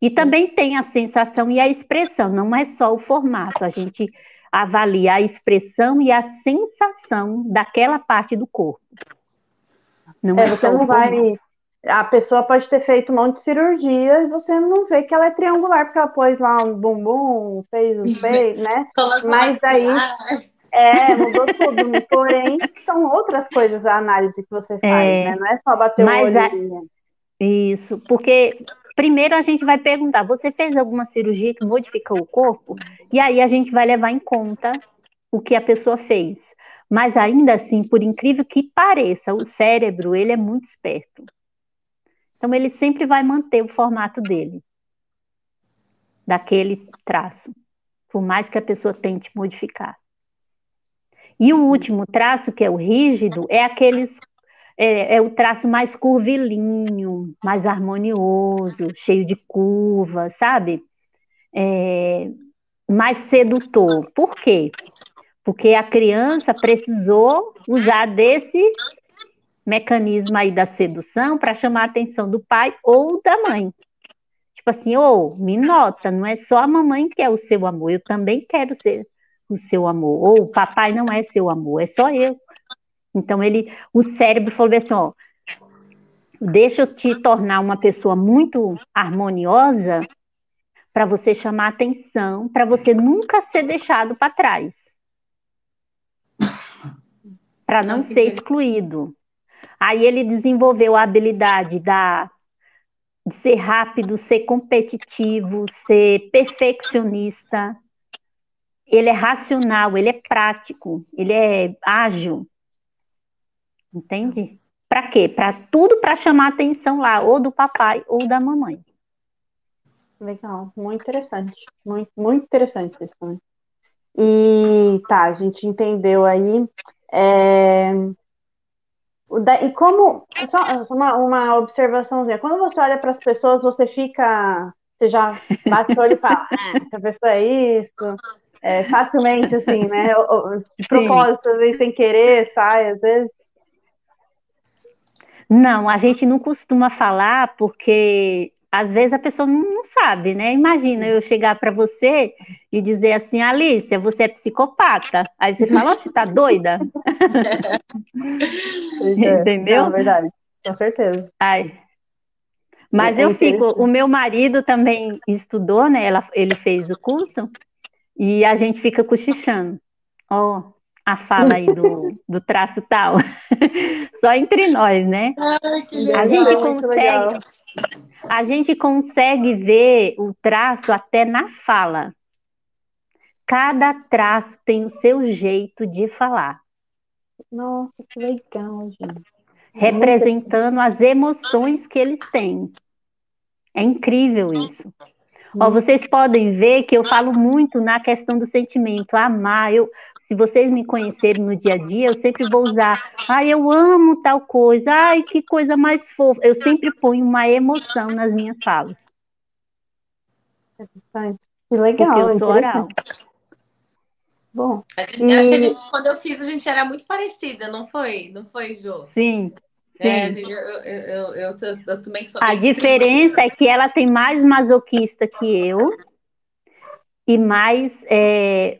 E também tem a sensação e a expressão, não é só o formato. A gente avalia a expressão e a sensação daquela parte do corpo. Não é, é você não vai. A pessoa pode ter feito um monte de cirurgia e você não vê que ela é triangular, porque ela pôs lá um bumbum, fez um peito, né? Mas aí. É, mudou tudo. Porém, são outras coisas a análise que você faz, é, né? Não é só bater o olho. A... Isso, porque primeiro a gente vai perguntar: você fez alguma cirurgia que modificou o corpo? E aí a gente vai levar em conta o que a pessoa fez. Mas ainda assim, por incrível que pareça, o cérebro ele é muito esperto. Então ele sempre vai manter o formato dele, daquele traço, por mais que a pessoa tente modificar. E o último traço, que é o rígido, é aqueles é, é, o traço mais curvilíneo, mais harmonioso, cheio de curvas, sabe? É, mais sedutor. Por quê? Porque a criança precisou usar desse mecanismo aí da sedução para chamar a atenção do pai ou da mãe. Tipo assim, ô, oh, me nota, não é só a mamãe que é o seu amor, eu também quero ser o seu amor. Ou o papai não é seu amor, é só eu. Então ele, o cérebro falou assim, ó, deixa eu te tornar uma pessoa muito harmoniosa para você chamar atenção, para você nunca ser deixado para trás. Para não ser excluído. Aí ele desenvolveu a habilidade da de ser rápido, ser competitivo, ser perfeccionista. Ele é racional, ele é prático, ele é ágil. Entende? Para quê? Para tudo para chamar atenção lá, ou do papai ou da mamãe. Legal, muito interessante. Muito, muito interessante isso também. E tá, a gente entendeu aí. É... E como. Só uma, uma observaçãozinha. Quando você olha para as pessoas, você fica. Você já bate o olho e fala, ah, essa pessoa é isso. É, facilmente, assim, né? De propósito, às vezes sem querer, sai, às vezes. Não, a gente não costuma falar porque às vezes a pessoa não sabe, né? Imagina eu chegar para você e dizer assim, Alicia, você é psicopata. Aí você fala, oxe, tá doida? É. Entendeu? É verdade, com certeza. Ai. Mas é eu fico, o meu marido também estudou, né? Ela, ele fez o curso e a gente fica cochichando. Ó, oh, a fala aí do, do traço tal. Só entre nós, né? Ai, a gente consegue a gente consegue ver o traço até na fala. Cada traço tem o seu jeito de falar. Nossa, que legal, gente. Representando as emoções que eles têm. É incrível isso. Ó, vocês podem ver que eu falo muito na questão do sentimento, amar. Eu, se vocês me conhecerem no dia a dia, eu sempre vou usar, ai, eu amo tal coisa, ai, que coisa mais fofa. Eu sempre ponho uma emoção nas minhas falas. Que legal. Porque eu sou oral. Bom. Gente, e... Acho que a gente, quando eu fiz, a gente era muito parecida, não foi? Não foi, Jô? Sim. É, gente, eu, eu, eu, eu, também sou. A diferença é que ela tem mais masoquista que eu e mais é,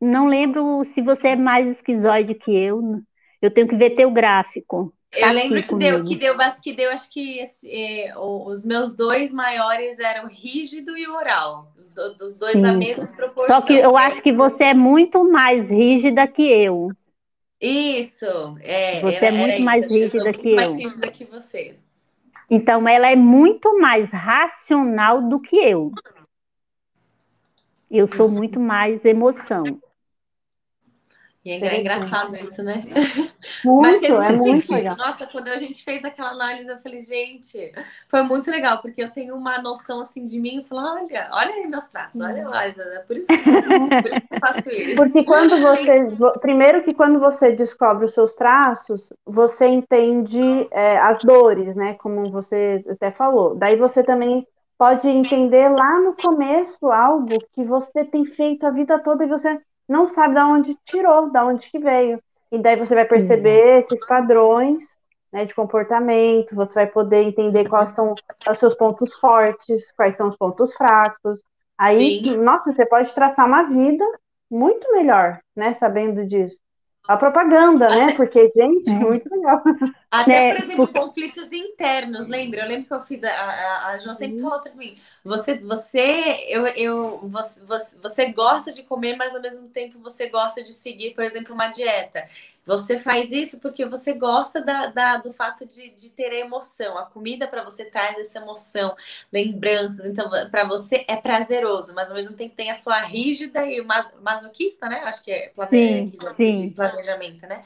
não lembro se você é mais esquizoide que eu. Eu tenho que ver teu gráfico. Eu tá lembro que deu, que deu, que deu, acho que é, os meus dois maiores eram rígido e oral. Os, do, os dois Sim. da mesma proporção. Só que eu acho que você é muito mais rígida que eu. Isso, é. Você é muito mais isso. rígida que eu. mais rígida que você. Então, ela é muito mais racional do que eu. Eu sou muito mais emoção. E E é engraçado isso, né? Muito, Mas fez muito, é muito legal. Nossa, quando a gente fez aquela análise, eu falei, gente, foi muito legal, porque eu tenho uma noção assim de mim, eu falo, olha, olha aí meus traços, olha lá, é por isso que eu, assim, por isso que eu faço isso. Porque quando você, primeiro que quando você descobre os seus traços, você entende é, as dores, né? Como você até falou. Daí você também pode entender lá no começo algo que você tem feito a vida toda e você não sabe de onde tirou, de onde que veio. E daí você vai perceber uhum. esses padrões né, de comportamento, você vai poder entender quais são os seus pontos fortes, quais são os pontos fracos. Aí, Sim. nossa, você pode traçar uma vida muito melhor, né, sabendo disso. A propaganda, né? Porque, gente, é. muito legal. Até, né, por exemplo, conflitos internos, lembra? Eu lembro que eu fiz, a, a, a Jo sempre falou para mim, você, você, eu, eu, você, você gosta de comer, mas ao mesmo tempo você gosta de seguir, por exemplo, uma dieta. Você faz isso porque você gosta da, da do fato de, de ter emoção. A comida para você traz essa emoção, lembranças. Então, para você é prazeroso, mas ao mesmo tempo tem a sua rígida e masoquista, né? Acho que é sim, sim. planejamento, né?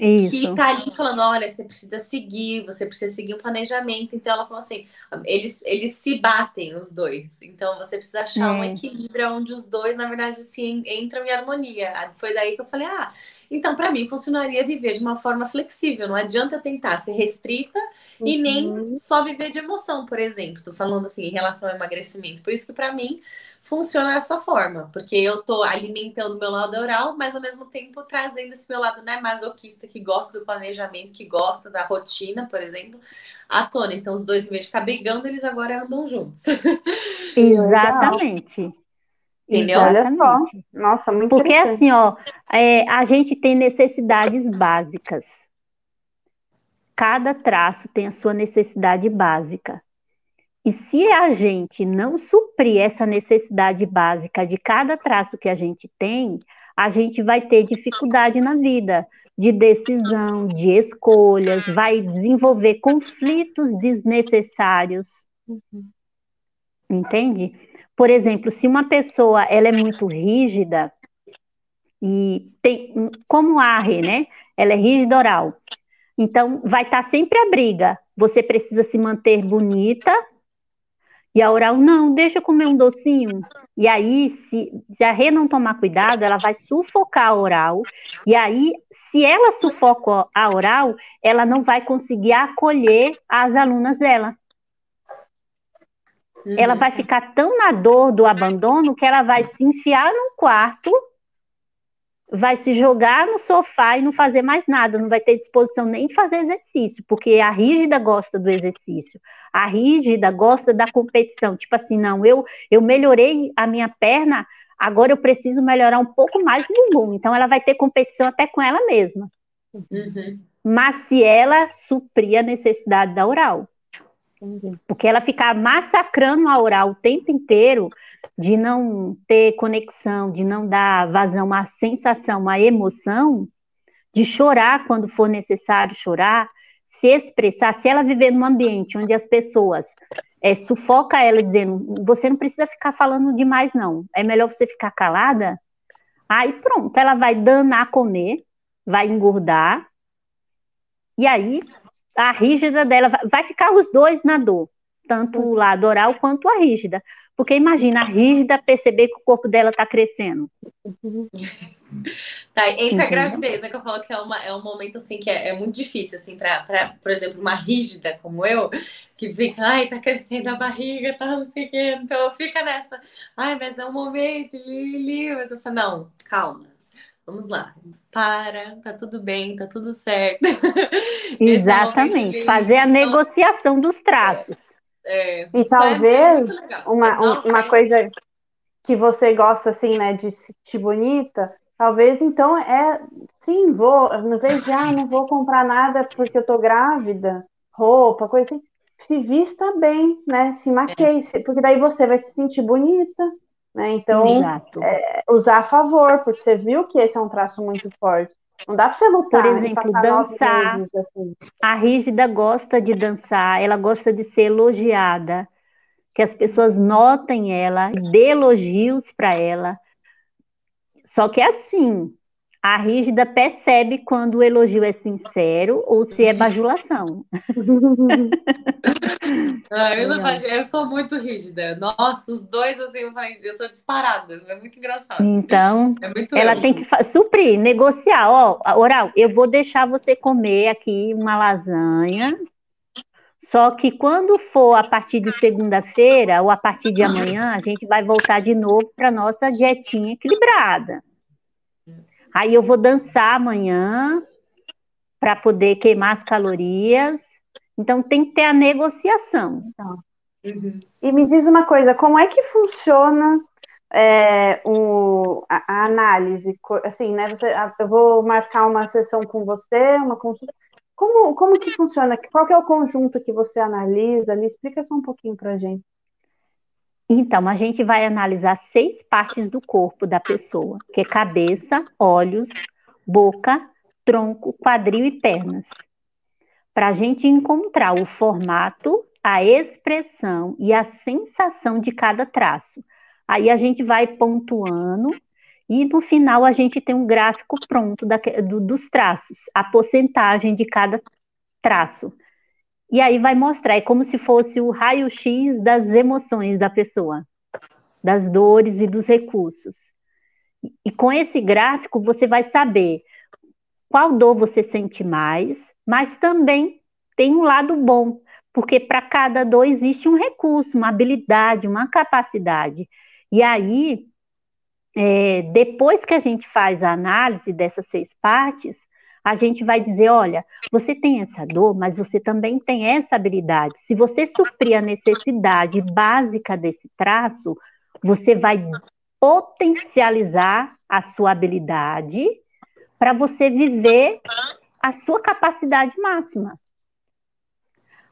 Isso. que tá ali falando, olha, você precisa seguir, você precisa seguir um planejamento. Então ela falou assim, eles, eles se batem os dois. Então você precisa achar é. um equilíbrio onde os dois, na verdade, se entram em harmonia. Foi daí que eu falei, ah, então para mim funcionaria viver de uma forma flexível. Não adianta eu tentar ser restrita uhum. e nem uhum. só viver de emoção, por exemplo. Tô falando assim em relação ao emagrecimento. Por isso que para mim funciona dessa forma, porque eu tô alimentando meu lado oral, mas ao mesmo tempo trazendo esse meu lado né, masoquista que gosta do planejamento, que gosta da rotina, por exemplo, à tona. Então, os dois, em vez de ficar brigando, eles agora andam juntos. Exatamente. Entendeu? Olha só. Nossa, muito Porque assim, ó, é, a gente tem necessidades básicas. Cada traço tem a sua necessidade básica. E se a gente não suprir essa necessidade básica de cada traço que a gente tem, a gente vai ter dificuldade na vida de decisão, de escolhas, vai desenvolver conflitos desnecessários. Uhum. Entende? Por exemplo, se uma pessoa ela é muito rígida e tem, como a né? Ela é rígida oral. Então vai estar sempre a briga. Você precisa se manter bonita e a oral, não, deixa eu comer um docinho. E aí, se, se a Rê não tomar cuidado, ela vai sufocar a oral. E aí, se ela sufoca a oral, ela não vai conseguir acolher as alunas dela. Uhum. Ela vai ficar tão na dor do abandono que ela vai se enfiar num quarto vai se jogar no sofá e não fazer mais nada, não vai ter disposição nem fazer exercício, porque a rígida gosta do exercício, a rígida gosta da competição, tipo assim, não, eu, eu melhorei a minha perna, agora eu preciso melhorar um pouco mais o bumbum, então ela vai ter competição até com ela mesma. Uhum. Mas se ela suprir a necessidade da oral, porque ela ficar massacrando a oral o tempo inteiro, de não ter conexão, de não dar vazão à sensação, à emoção, de chorar quando for necessário chorar, se expressar, se ela viver num ambiente onde as pessoas é, sufoca ela dizendo, você não precisa ficar falando demais não, é melhor você ficar calada, aí pronto, ela vai danar a comer, vai engordar, e aí a rígida dela vai ficar os dois na dor, tanto o lado oral quanto a rígida. Porque imagina a rígida perceber que o corpo dela está crescendo. Tá, entre a gravidez, né, que eu falo que é, uma, é um momento assim que é, é muito difícil, assim, para, por exemplo, uma rígida como eu, que fica, ai, tá crescendo a barriga, tá não sei o quê, então fica nessa, ai, mas é um momento, li, li, mas eu falo, não, calma, vamos lá, para, tá tudo bem, tá tudo certo. Exatamente, fazer a negociação dos traços. É, e talvez é uma, uma coisa que você gosta assim, né, de se sentir bonita, talvez então é sim, vou, no vez de ah, não vou comprar nada porque eu tô grávida, roupa, coisa assim, se vista bem, né? Se maqueie, é. porque daí você vai se sentir bonita, né? Então, é, usar a favor, porque você viu que esse é um traço muito forte. Não dá para você lutar. Por exemplo, dançar. Vezes, assim. A rígida gosta de dançar, ela gosta de ser elogiada, que as pessoas notem ela, dê elogios para ela. Só que é assim, A rígida percebe quando o elogio é sincero ou se é bajulação. ah, eu, não, eu, sou muito rígida. Nossa, os dois, assim, eu, falei, eu sou disparada. É muito engraçado. Então, é muito ela tem que suprir, negociar. Ó, Oral, eu vou deixar você comer aqui uma lasanha. Só que quando for a partir de segunda-feira ou a partir de amanhã, a gente vai voltar de novo para nossa dietinha equilibrada. Aí eu vou dançar amanhã para poder queimar as calorias. Então tem que ter a negociação. Uhum. E me diz uma coisa, como é que funciona é, o, a, a, análise? Assim, né? Você, eu vou marcar uma sessão com você, uma consulta. Como, como que funciona? Qual que é o conjunto que você analisa ali? Explica só um pouquinho para gente. Então, a gente vai analisar seis partes do corpo da pessoa, que é cabeça, olhos, boca, tronco, quadril e pernas. Para a gente encontrar o formato, a expressão e a sensação de cada traço. Aí a gente vai pontuando e no final a gente tem um gráfico pronto da, do, dos traços, a porcentagem de cada traço. E aí vai mostrar, é como se fosse o raio-x das emoções da pessoa, das dores e dos recursos. E com esse gráfico você vai saber qual dor você sente mais, mas também tem um lado bom, porque para cada dor existe um recurso, uma habilidade, uma capacidade. E aí, é, depois que a gente faz a análise dessas seis partes, a gente vai dizer: olha, você tem essa dor, mas você também tem essa habilidade. Se você suprir a necessidade básica desse traço, você vai potencializar a sua habilidade para você viver a sua capacidade máxima.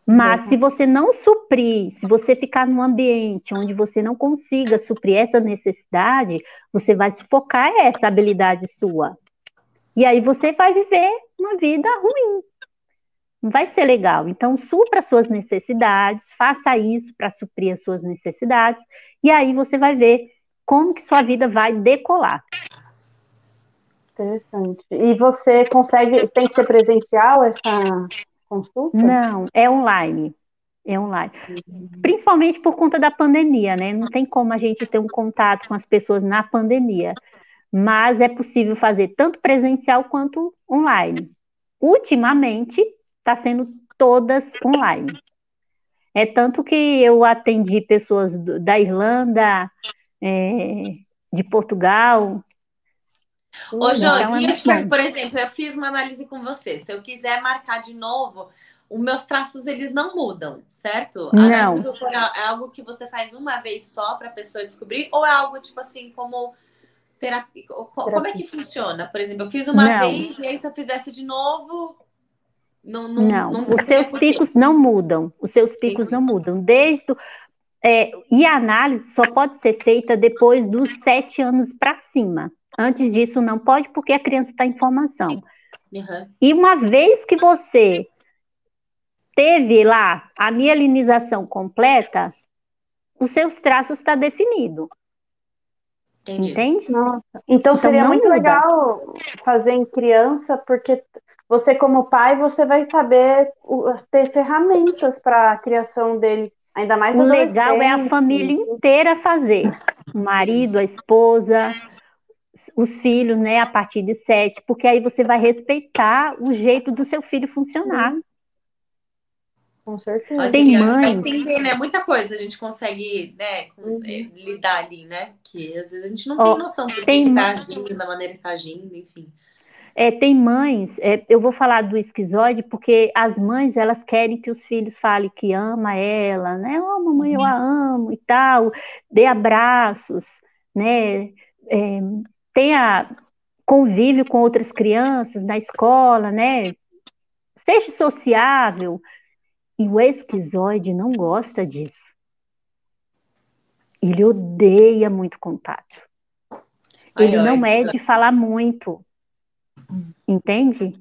Mas se você não suprir, se você ficar num ambiente onde você não consiga suprir essa necessidade, você vai sufocar essa habilidade sua. E aí você vai viver uma vida ruim. Não vai ser legal. Então, supra suas necessidades, faça isso para suprir as suas necessidades, e aí você vai ver como que sua vida vai decolar. Interessante. E você consegue, tem que ser presencial essa consulta? Não, é online. É online. Uhum. Principalmente por conta da pandemia, né? Não tem como a gente ter um contato com as pessoas na pandemia mas é possível fazer tanto presencial quanto online. Ultimamente, está sendo todas online. É tanto que eu atendi pessoas da Irlanda, é, de Portugal. Ô, Jô, então é por exemplo, eu fiz uma análise com você. Se eu quiser marcar de novo, os meus traços eles não mudam, certo? A não. análise corporal é algo que você faz uma vez só para a pessoa descobrir, ou é algo tipo assim, como terapia. Como é que funciona? Por exemplo, eu fiz uma não. vez e aí se eu fizesse de novo. Não, não, não. não os seus picos não mudam. Os seus picos Entendi. não mudam. Desde. É, e a análise só pode ser feita depois dos sete anos para cima. Antes disso, não pode, porque a criança está em formação. Uhum. E uma vez que você teve lá a mielinização completa, os seus traços estão tá definido. Entendi. Entende? Nossa. Então, então seria muito muda. legal fazer em criança, porque você, como pai, você vai saber ter ferramentas para a criação dele. Ainda mais O legal é a família inteira fazer. O marido, a esposa, os filhos, né, a partir de sete, porque aí você vai respeitar o jeito do seu filho funcionar. Com certeza. Tem mãe. entender, né? Muita coisa a gente consegue né, uhum. É, lidar ali, né? Que às vezes a gente não oh, tem noção do que, que tá agindo, da maneira que tá agindo, enfim. É, tem mães, é, eu vou falar do esquizoide, porque as mães, elas querem que os filhos falem que ama ela, né? Oh, mamãe, eu a uhum. amo e tal, dê abraços, né? É, tenha convívio com outras crianças na escola, né? Seja sociável, e o esquizoide não gosta disso. Ele odeia muito contato. Ele Ai, não é de falar muito. Entende?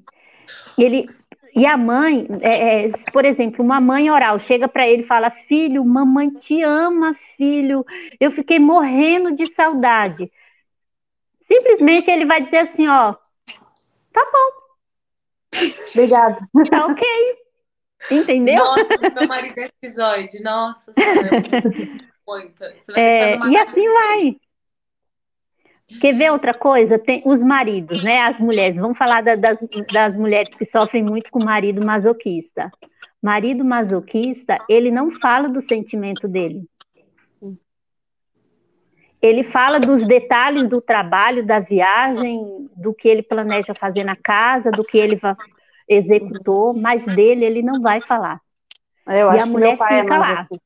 Ele, e a mãe, é, é, por exemplo, uma mãe oral chega para ele e fala: Filho, mamãe te ama, filho. Eu fiquei morrendo de saudade. Simplesmente ele vai dizer assim: Ó, tá bom. Obrigada. Tá ok. Entendeu? Nossa, meu marido é episódio. Nossa senhora. Muito. É, e assim vai. Quer ver outra coisa? Tem os maridos, né? As mulheres. Vamos falar da, das, das mulheres que sofrem muito com o marido masoquista. Marido masoquista, ele não fala do sentimento dele. Ele fala dos detalhes do trabalho, da viagem, do que ele planeja fazer na casa, do que ele executou, mas dele ele não vai falar. Eu e a mulher é fica é lá. Assim.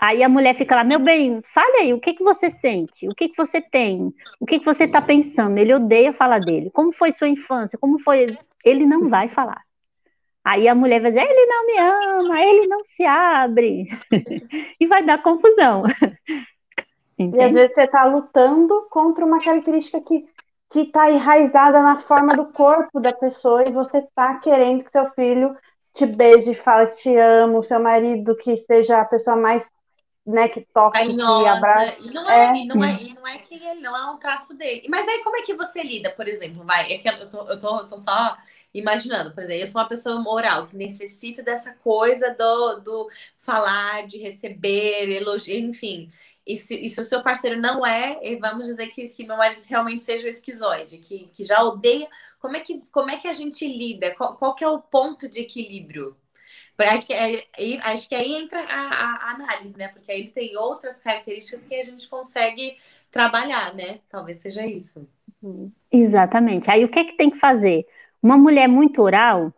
Aí a mulher fica lá, meu bem, fale aí, o que, que você sente? O que, que você tem? O que, que você está pensando? Ele odeia falar dele. Como foi sua infância? Como foi? Ele não vai falar. Aí a mulher vai dizer, ele não me ama, ele não se abre. e vai dar confusão. Entende? E às vezes você está lutando contra uma característica que que está enraizada na forma do corpo da pessoa e você está querendo que seu filho te beije, fale te amo, seu marido que seja a pessoa mais né, que toca, Carinhosa. que abraça. E não é, é. E não é, e não é que ele não é um traço dele. Mas aí como é que você lida, por exemplo, vai, é que eu tô, eu tô, eu tô só imaginando, por exemplo, eu sou uma pessoa moral que necessita dessa coisa do, do falar, de receber, elogio, enfim. E se, e se, o seu parceiro não é, vamos dizer que, que meu marido realmente seja o esquizoide, que, que já odeia, como é que, como é que a gente lida? Qual, qual que é o ponto de equilíbrio? Acho que, é, acho que aí entra a, a, análise, né? Porque aí ele tem outras características que a gente consegue trabalhar, né? Talvez seja isso. Exatamente. Aí o que, é que tem que fazer? Uma mulher muito oral,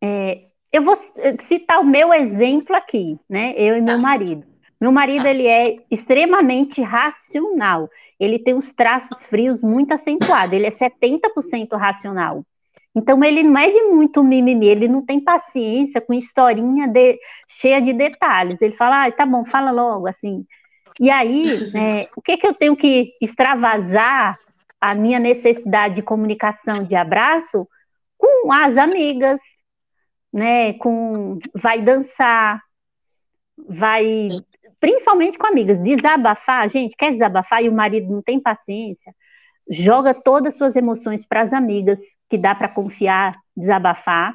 é, eu vou citar o meu exemplo aqui, né? Eu e meu tá. marido. Meu marido ele é extremamente racional. Ele tem os traços frios muito acentuados. Ele é 70% racional. Então ele não é de muito mimimi, ele não tem paciência com historinha de, cheia de detalhes. Ele fala, ah, tá bom, fala logo, assim. E aí, é, o que, que eu tenho que extravasar a minha necessidade de comunicação, de abraço, com as amigas, né? Com vai dançar, vai principalmente com amigas, desabafar, gente, quer desabafar e o marido não tem paciência, joga todas as suas emoções para as amigas, que dá para confiar, desabafar,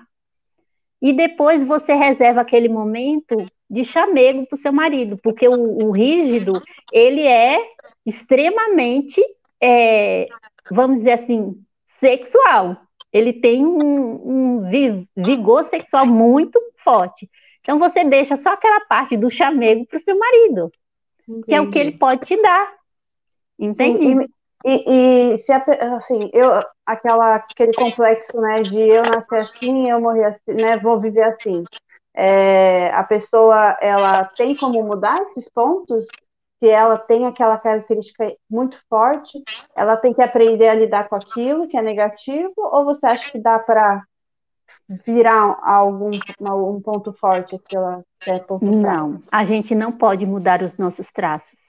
e depois você reserva aquele momento de chamego para o seu marido, porque o, o, rígido, ele é extremamente, é, vamos dizer assim, sexual. Ele tem um, um vigor sexual muito forte. Então você deixa só aquela parte do chamego para o seu marido, Entendi. que é o que ele pode te dar. Entende? E, e, se assim, eu aquela aquele complexo, né, de eu nascer assim, eu morrer assim, né, vou viver assim. É, a pessoa ela tem como mudar esses pontos? Se ela tem aquela característica muito forte, ela tem que aprender a lidar com aquilo que é negativo, ou você acha que dá para virar algum um ponto forte aquela é ponto Não, a gente não pode mudar os nossos traços.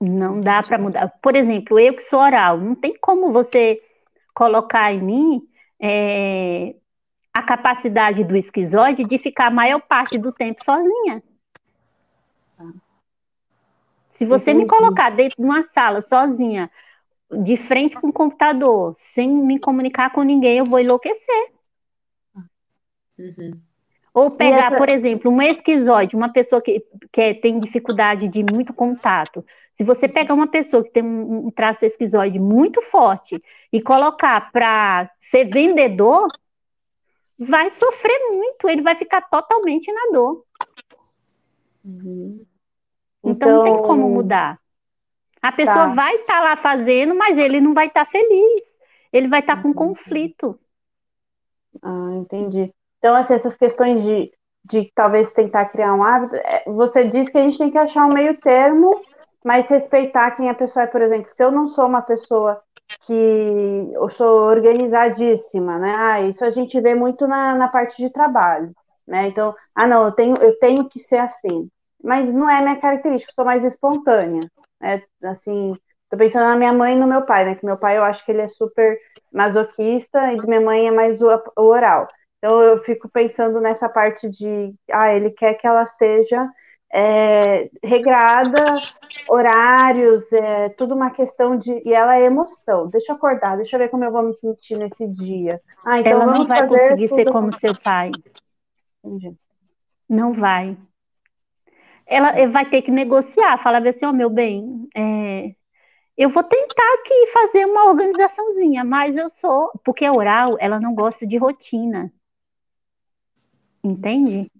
Não dá para mudar. Por exemplo, eu que sou oral, não tem como você colocar em mim é, a capacidade do esquizoide de ficar a maior parte do tempo sozinha. Se você Entendi. me colocar dentro de uma sala sozinha, de frente com o computador, sem me comunicar com ninguém, eu vou enlouquecer. Uhum. Ou pegar, por exemplo, um esquizoide, uma pessoa que, que tem dificuldade de muito contato. Se você pegar uma pessoa que tem um, um traço esquizoide muito forte e colocar para ser vendedor, vai sofrer muito, ele vai ficar totalmente na dor. Uhum. Então, então, não tem então, como mudar. A pessoa tá. vai estar tá lá fazendo, mas ele não vai estar tá feliz. Ele vai estar tá com conflito. Ah, entendi. Então, assim, essas questões de, de talvez tentar criar um hábito, é, você diz que a gente tem que achar um meio termo, mas respeitar quem a pessoa é, por exemplo, se eu não sou uma pessoa que eu sou organizadíssima, né? Ah, isso a gente vê muito na, na parte de trabalho, né? Então, ah, não, eu tenho, eu tenho que ser assim. Mas não é minha característica, eu sou mais espontânea. Né? Assim, tô pensando na minha mãe e no meu pai, né? Que meu pai eu acho que ele é super masoquista e minha mãe é mais o, o oral. Então eu fico pensando nessa parte de, ah, ele quer que ela seja é, regrada, horários, é tudo uma questão de. E ela é emoção. Deixa eu acordar, deixa eu ver como eu vou me sentir nesse dia. Ah, então ela não vai conseguir ser como seu pai. Entendi. Não vai. Ela vai ter que negociar, falar assim, ó, oh, meu bem, é, eu vou tentar aqui fazer uma organizaçãozinha, mas eu sou, porque a oral, ela não gosta de rotina. Entende?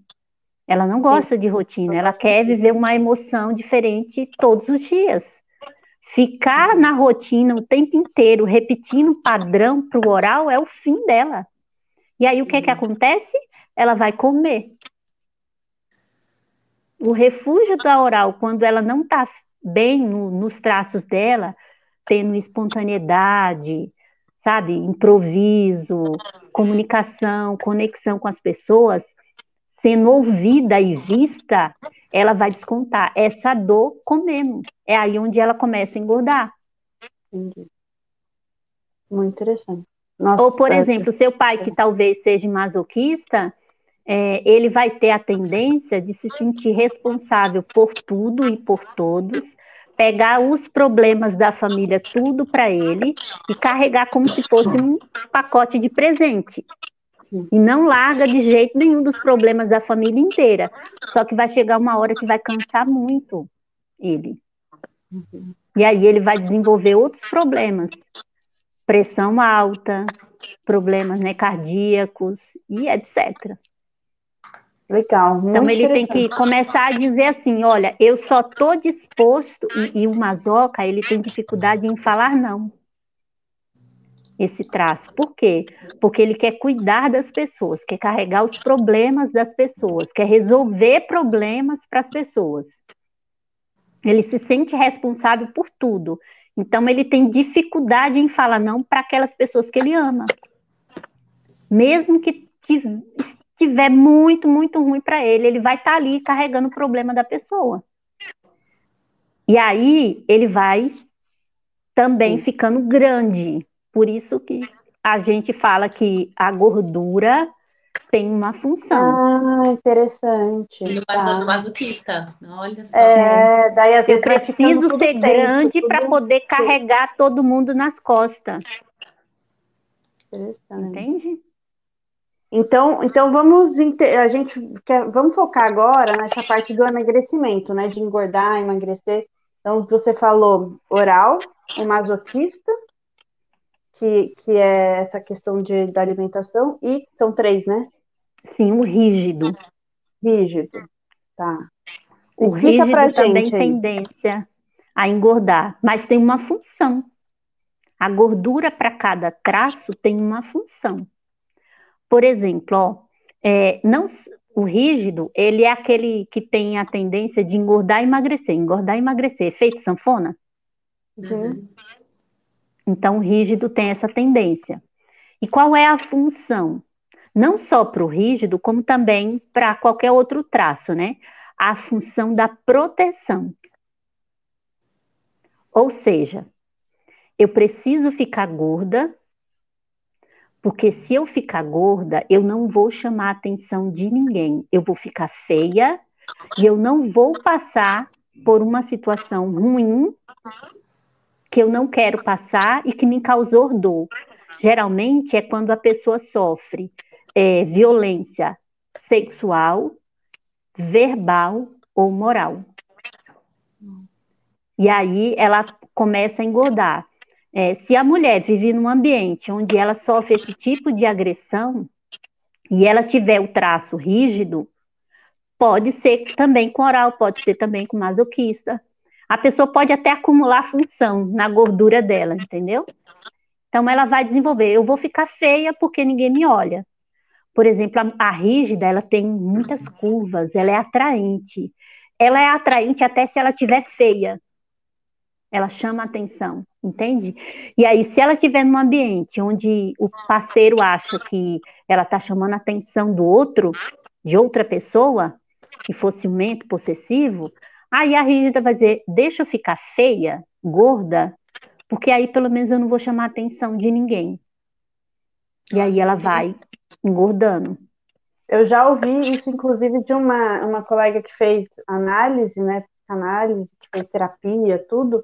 Ela não gosta de rotina, ela quer viver uma emoção diferente todos os dias. Ficar na rotina o tempo inteiro, repetindo o padrão para o oral, é o fim dela. E aí o que, é que acontece? Ela vai comer. O refúgio da oral, quando ela não está bem no, nos traços dela, tendo espontaneidade, sabe, improviso, comunicação, conexão com as pessoas, sendo ouvida e vista, ela vai descontar essa dor comendo. É aí onde ela começa a engordar. Entendi. Muito interessante. Nossa, Ou, por exemplo, seu pai, que talvez seja masoquista, é, ele vai ter a tendência de se sentir responsável por tudo e por todos, pegar os problemas da família tudo para ele e carregar como se fosse um pacote de presente. E não larga de jeito nenhum dos problemas da família inteira. Só que vai chegar uma hora que vai cansar muito ele. E aí ele vai desenvolver outros problemas. Pressão alta, problemas né, cardíacos e etc. Legal. Então ele tem que começar a dizer assim, olha, eu só estou disposto, e, e o masoca, ele tem dificuldade em falar não. Esse traço. Por quê? Porque ele quer cuidar das pessoas, quer carregar os problemas das pessoas, quer resolver problemas para as pessoas. Ele se sente responsável por tudo. Então ele tem dificuldade em falar não para aquelas pessoas que ele ama. Mesmo que estiver muito, muito ruim para ele, ele vai estar tá ali carregando o problema da pessoa. E aí ele vai também Sim. ficando grande. Por isso que a gente fala que a gordura tem uma função. Ah, interessante. No, tá. masoquista. Olha só. É, daí às Eu preciso ser grande para poder carregar todo mundo nas costas. Entende? Então, então vamos a gente quer, vamos focar agora nessa parte do emagrecimento, né? De engordar, emagrecer. Então, você falou oral, o masoquista, que, que é essa questão de, da alimentação, e são três, né? Sim, o rígido. Rígido, tá. O Explica rígido também tem tendência a engordar, mas tem uma função. A gordura para cada traço tem uma função. Por exemplo, ó, é, não, o rígido, ele é aquele que tem a tendência de engordar e emagrecer. Engordar e emagrecer. Feito sanfona? Uhum. Então, o rígido tem essa tendência. E qual é a função? Não só para o rígido, como também para qualquer outro traço, né? A função da proteção. Ou seja, eu preciso ficar gorda porque se eu ficar gorda, eu não vou chamar a atenção de ninguém. Eu vou ficar feia e eu não vou passar por uma situação ruim que eu não quero passar e que me causou dor. Geralmente é quando a pessoa sofre é, violência sexual, verbal ou moral. E aí ela começa a engordar. É, se a mulher vive num ambiente onde ela sofre esse tipo de agressão e ela tiver o traço rígido, pode ser também com oral, pode ser também com masoquista. A pessoa pode até acumular função na gordura dela, entendeu? Então ela vai desenvolver. Eu vou ficar feia porque ninguém me olha. Por exemplo, a, a rígida, ela tem muitas curvas, ela é atraente. Ela é atraente até se ela tiver feia. Ela chama atenção entende? E aí, se ela estiver num ambiente onde o parceiro acha que ela está chamando a atenção do outro, de outra pessoa, e for ciumento, possessivo, aí a rígida vai dizer: deixa eu ficar feia, gorda, porque aí pelo menos eu não vou chamar a atenção de ninguém. E aí ela vai engordando. Eu já ouvi isso, inclusive, de uma, uma colega que fez análise, né? Análise, que fez terapia, tudo,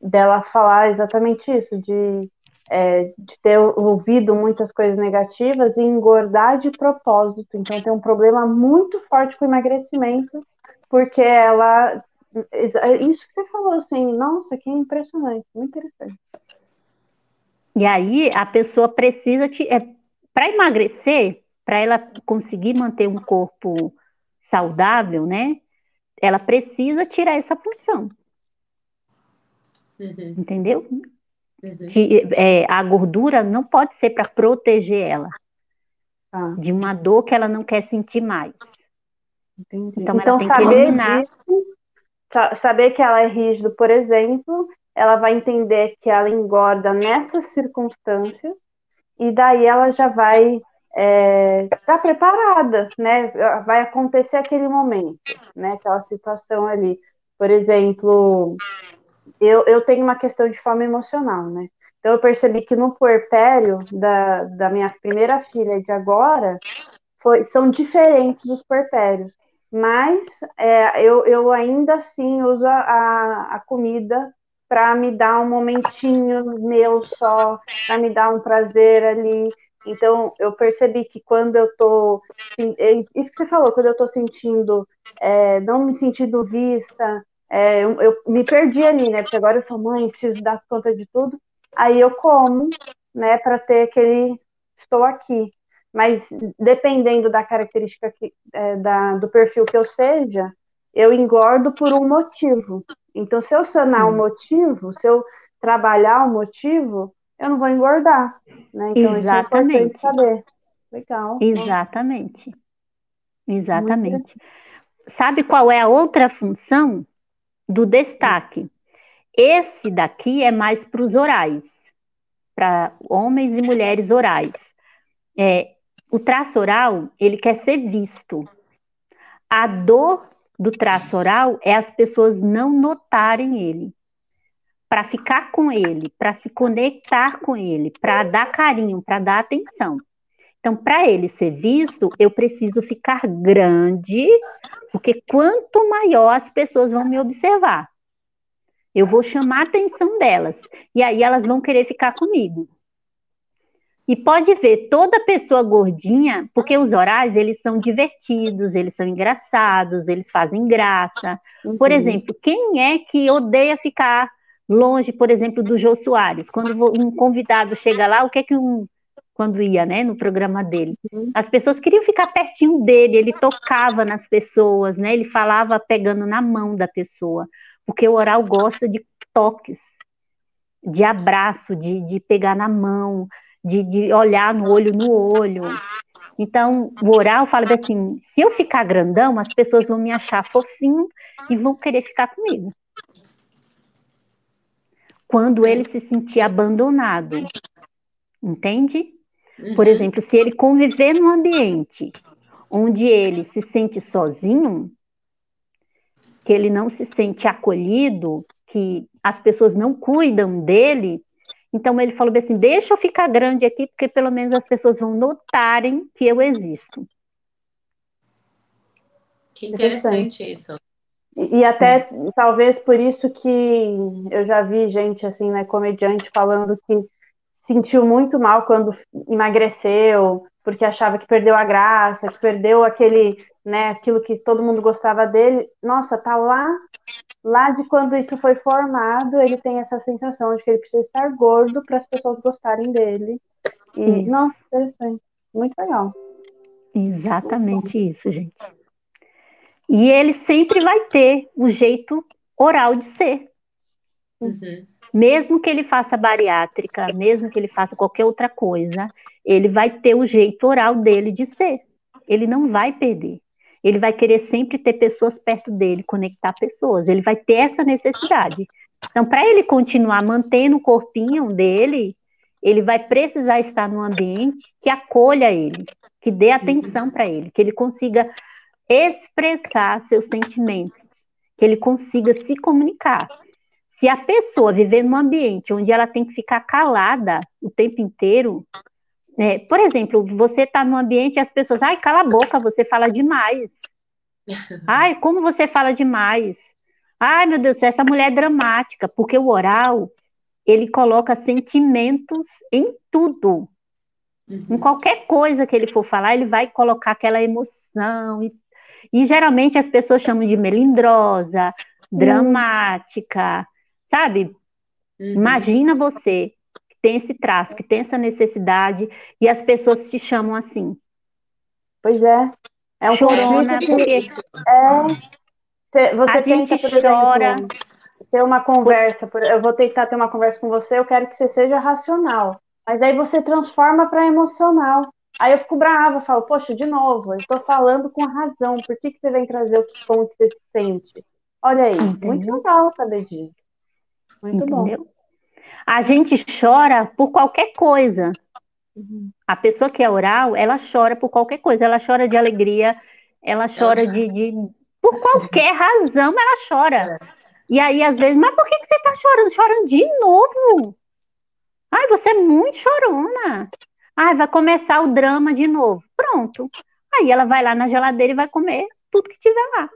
dela falar exatamente isso, de, é, de ter ouvido muitas coisas negativas e engordar de propósito. Então, tem um problema muito forte com emagrecimento, porque ela. Isso que você falou, assim, nossa, que impressionante, muito interessante. E aí, a pessoa precisa. Te, é, Para emagrecer, para ela conseguir manter um corpo saudável, né? Ela precisa tirar essa função. Uhum. Entendeu? Uhum. Que, é, a gordura não pode ser para proteger ela ah. de uma dor que ela não quer sentir mais. Entendi. Então, então saber disso, saber que ela é rígido, por exemplo, ela vai entender que ela engorda nessas circunstâncias e daí ela já vai está é, preparada, né? Vai acontecer aquele momento, né? Aquela situação ali. Por exemplo, eu, eu tenho uma questão de fome emocional, né? Então eu percebi que no puerpério da, da minha primeira filha de agora foi, são diferentes os puerpérios, mas é, eu, eu ainda assim uso a, a comida para me dar um momentinho meu só, para me dar um prazer ali. Então, eu percebi que quando eu tô. É isso que você falou, quando eu tô sentindo, é, não me sentindo vista, é, eu, eu, me perdi ali, né? Porque agora eu sou mãe, preciso dar conta de tudo. Aí eu como, né, para ter aquele. Estou aqui. Mas dependendo da característica que, é, da, do perfil que eu seja, eu engordo por um motivo. Então, se eu sanar o um motivo, se eu trabalhar o um motivo, eu não vou engordar. Né? Então, Exatamente. isso é saber. Legal. Exatamente. Exatamente. Sabe qual é a outra função do destaque? Esse daqui é mais para os orais, para homens e mulheres orais. É, o traço oral, ele quer ser visto. A dor do traço oral é as pessoas não notarem ele para ficar com ele, para se conectar com ele, para dar carinho, para dar atenção. Então, para ele ser visto, eu preciso ficar grande, porque quanto maior as pessoas vão me observar, eu vou chamar a atenção delas, e aí elas vão querer ficar comigo. E pode ver toda pessoa gordinha, porque os orais eles são divertidos, eles são engraçados, eles fazem graça. Uhum. Por exemplo, quem é que odeia ficar longe, por exemplo, do Jô Soares. Quando um convidado chega lá, o que é que um quando ia, né, no programa dele. Uhum. As pessoas queriam ficar pertinho dele, ele tocava nas pessoas, né? Ele falava pegando na mão da pessoa, porque o oral gosta de toques, de abraço, de, de pegar na mão, de, de olhar no olho no olho. Então, o oral fala assim: se eu ficar grandão, as pessoas vão me achar fofinho e vão querer ficar comigo quando ele se sentir abandonado. Entende? Por uhum. exemplo, se ele conviver num ambiente onde ele se sente sozinho, que ele não se sente acolhido, que as pessoas não cuidam dele, então ele falou assim: deixa eu ficar grande aqui, porque pelo menos as pessoas vão notarem que eu existo. Que interessante isso. E até talvez por isso que eu já vi gente assim, né, comediante falando que sentiu muito mal quando emagreceu, porque achava que perdeu a graça, que perdeu aquele, né, aquilo que todo mundo gostava dele. Nossa, tá lá, lá de quando isso foi formado, ele tem essa sensação de que ele precisa estar gordo para as pessoas gostarem dele. E, isso. nossa, interessante. Muito legal. Exatamente isso, gente. E ele sempre vai ter o jeito oral de ser. Uhum. Mesmo que ele faça bariátrica, mesmo que ele faça qualquer outra coisa, ele vai ter o jeito oral dele de ser. Ele não vai perder. Ele vai querer sempre ter pessoas perto dele, conectar pessoas. Ele vai ter essa necessidade. Então, para ele continuar mantendo o corpinho dele, ele vai precisar estar num ambiente que acolha ele, que dê atenção para ele, que ele consiga expressar seus sentimentos, que ele consiga se comunicar. Se a pessoa viver num ambiente onde ela tem que ficar calada o tempo inteiro, é, por exemplo, você está no ambiente e as pessoas, ai, cala a boca, você fala demais. Ai, como você fala demais. Ai, meu Deus, essa mulher é dramática, porque o oral, ele coloca sentimentos em tudo. Uhum. Em qualquer coisa que ele for falar, ele vai colocar aquela emoção. E, e geralmente as pessoas chamam de melindrosa, uhum. dramática, sabe? Uhum. Imagina você que tem esse traço, que tem essa necessidade, e as pessoas te chamam assim. Pois é. É um Chorona, porque... É, você a gente chora. ter uma conversa, eu vou tentar ter uma conversa com você, eu quero que você seja racional. Mas aí você transforma para emocional. Aí eu fico brava, falo, poxa, de novo, eu estou falando com razão, por que, que você vem trazer o que, como que você se sente? Olha aí, Entendeu? muito legal saber disso. Muito Entendeu? bom. A gente chora por qualquer coisa. Uhum. A pessoa que é oral, ela chora por qualquer coisa. Ela chora de alegria, ela chora de, de... Por qualquer razão, ela chora. É. E aí, às vezes, mas por que, que você está chorando? Chorando de novo? Ai, você é muito chorona. Ai, vai começar o drama de novo. Pronto. Aí ela vai lá na geladeira e vai comer tudo que tiver lá.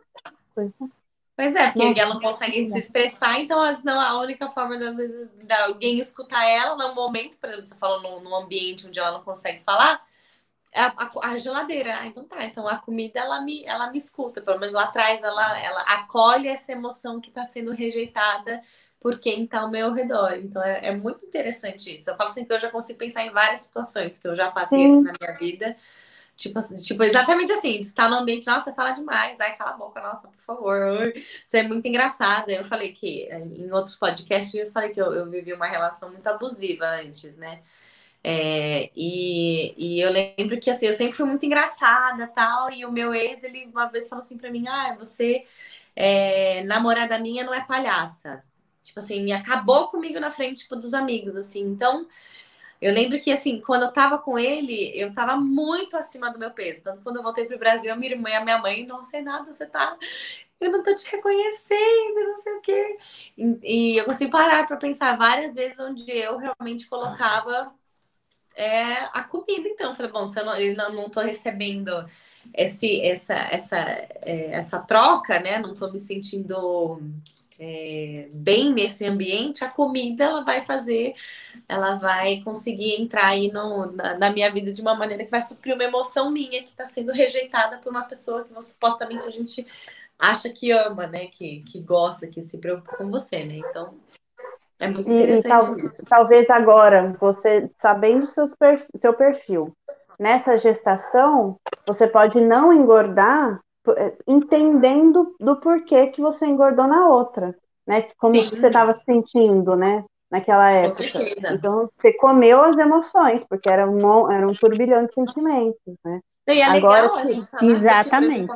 Pois é, porque ela não consegue se expressar, então a única forma, às vezes, de alguém escutar ela no momento, por exemplo, você falou num, num ambiente onde ela não consegue falar, é a, a, a, geladeira. Ah, então tá. Então a comida ela me, ela me escuta, pelo menos lá atrás ela, ela acolhe essa emoção que está sendo rejeitada por quem está ao meu redor. Então é, é, muito interessante isso. Eu falo assim que eu já consigo pensar em várias situações que eu já passei assim, na minha vida. Tipo, assim, tipo, exatamente assim, está no ambiente, nossa, você fala demais, ai, cala a boca, nossa, por favor, você é muito engraçada. Eu falei que, em outros podcasts, eu falei que eu, eu vivi uma relação muito abusiva antes, né? É, e, e eu lembro que, assim, eu sempre fui muito engraçada tal, e o meu ex, ele uma vez falou assim para mim, ah, você, é, namorada minha, não é palhaça. Tipo assim, acabou comigo na frente, tipo, dos amigos, assim. Então, eu lembro que, assim, quando eu tava com ele, eu tava muito acima do meu peso. Tanto quando eu voltei pro Brasil, a minha irmã e a minha mãe, não sei nada, você tá. Eu não tô te reconhecendo, não sei o quê. E, e eu consigo parar para pensar várias vezes onde eu realmente colocava é, a comida, então. Eu falei, bom, se eu não, eu não, não tô recebendo esse, essa, essa, é, essa troca, né? Não tô me sentindo é, bem nesse ambiente, a comida ela vai fazer, ela vai conseguir entrar aí no, na, na, minha vida de uma maneira que vai suprir uma emoção minha que está sendo rejeitada por uma pessoa que supostamente a gente acha que ama, né? Que, que gosta, que se preocupa com você, né? Então é muito interessante tal, isso. Talvez agora, você sabendo seus seu perfil, nessa gestação, você pode não engordar entendendo do porquê que você engordou na outra, né? Como Sim. você estava se sentindo, né? Naquela época. Então, você comeu as emoções, porque era um, era um turbilhão de sentimentos, né? E é Agora, legal a gente falar Exatamente.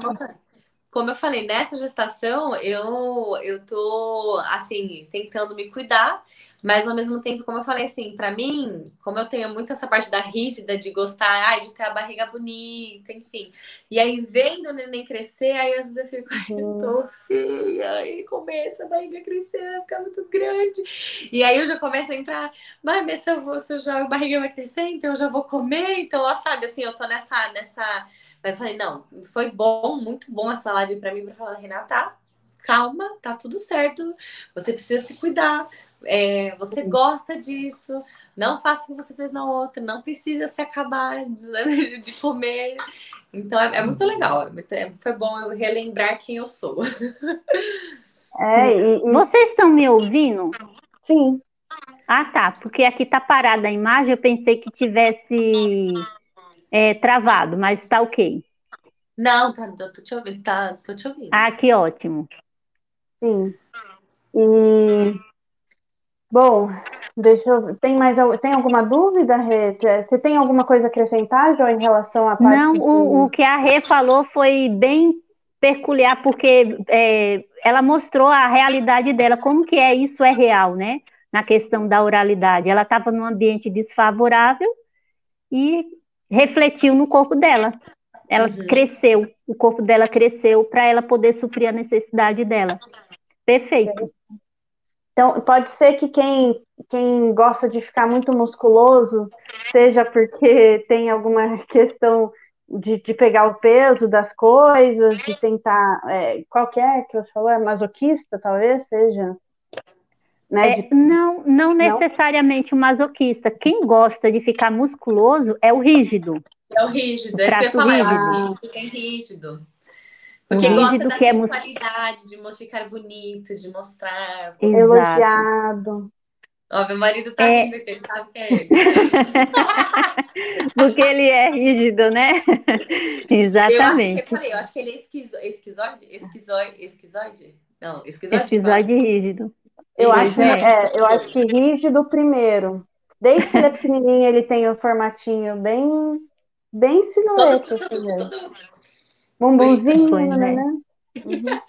Como eu falei, nessa gestação, eu, eu tô, assim, tentando me cuidar mas ao mesmo tempo, como eu falei assim, para mim, como eu tenho muito essa parte da rígida de gostar, ai, de ter a barriga bonita, enfim. E aí vendo o neném crescer, aí às vezes eu fico, ai, eu tô feia, aí começa a barriga crescer, vai ficar muito grande. E aí eu já começo a entrar, mas se eu vou, se eu já a barriga vai crescer, então eu já vou comer, então, ó, sabe, assim, eu tô nessa nessa mas falei, não, foi bom, muito bom essa live para mim para falar, Renata, calma, tá tudo certo. Você precisa se cuidar é, você gosta disso, não faça o que você fez na outra, não precisa se acabar de comer. Então é, é muito legal. É, foi bom eu relembrar quem eu sou. É. Vocês estão me ouvindo? Sim. Ah, tá. Porque aqui tá parada a imagem, eu pensei que tivesse é, travado, mas tá ok. Não, tá, tô te ouvindo, tá, tô te ouvindo. Ah, que ótimo. Sim. E Bom, deixa eu. Tem mais tem alguma dúvida, Rê? Você tem alguma coisa a acrescentar, Jó, em relação à parte? Não, o, o que a Rê falou foi bem peculiar, porque é, ela mostrou a realidade dela, como que é isso é real, né? Na questão da oralidade. Ela estava num ambiente desfavorável e refletiu no corpo dela. Ela uhum. cresceu, o corpo dela cresceu para ela poder suprir a necessidade dela. Perfeito. Então, pode ser que quem, quem gosta de ficar muito musculoso seja porque tem alguma questão de, de pegar o peso das coisas, de tentar. É, qualquer que você falou, é masoquista, talvez seja. Né, é, de... não, não necessariamente o masoquista. Quem gosta de ficar musculoso é o rígido. É o rígido, é isso que eu ia falar, rígido. é rígido. Porque o gosta da é sensualidade, é... de ficar bonito, de mostrar. Elogiado. Ó, meu marido tá é... rindo, ele sabe que é ele. Porque ele é rígido, né? Exatamente. Eu acho que, eu, falei, eu acho que ele é esquizo... esquizoide? Esquizoide? Esquizoide? Não, esquizoide. Esquizoide rígido. Eu acho, é. é, eu acho que rígido primeiro. Desde que ele é pequenininho, ele tem o um formatinho bem, bem silhueta. Todo, todo, todo, Bumbumzinho, né? né? Uhum.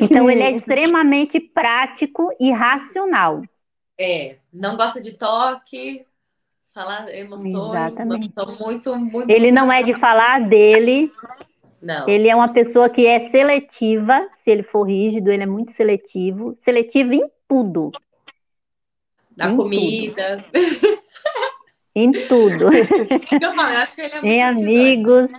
Então ele é extremamente prático e racional. É, não gosta de toque, falar emoções, Exatamente. Muito, muito. Ele não é de falar dele. Não. Ele é uma pessoa que é seletiva, se ele for rígido, ele é muito seletivo, seletivo em tudo. Da em comida. Tudo. em tudo. Eu falo, eu acho que ele é muito em amigos.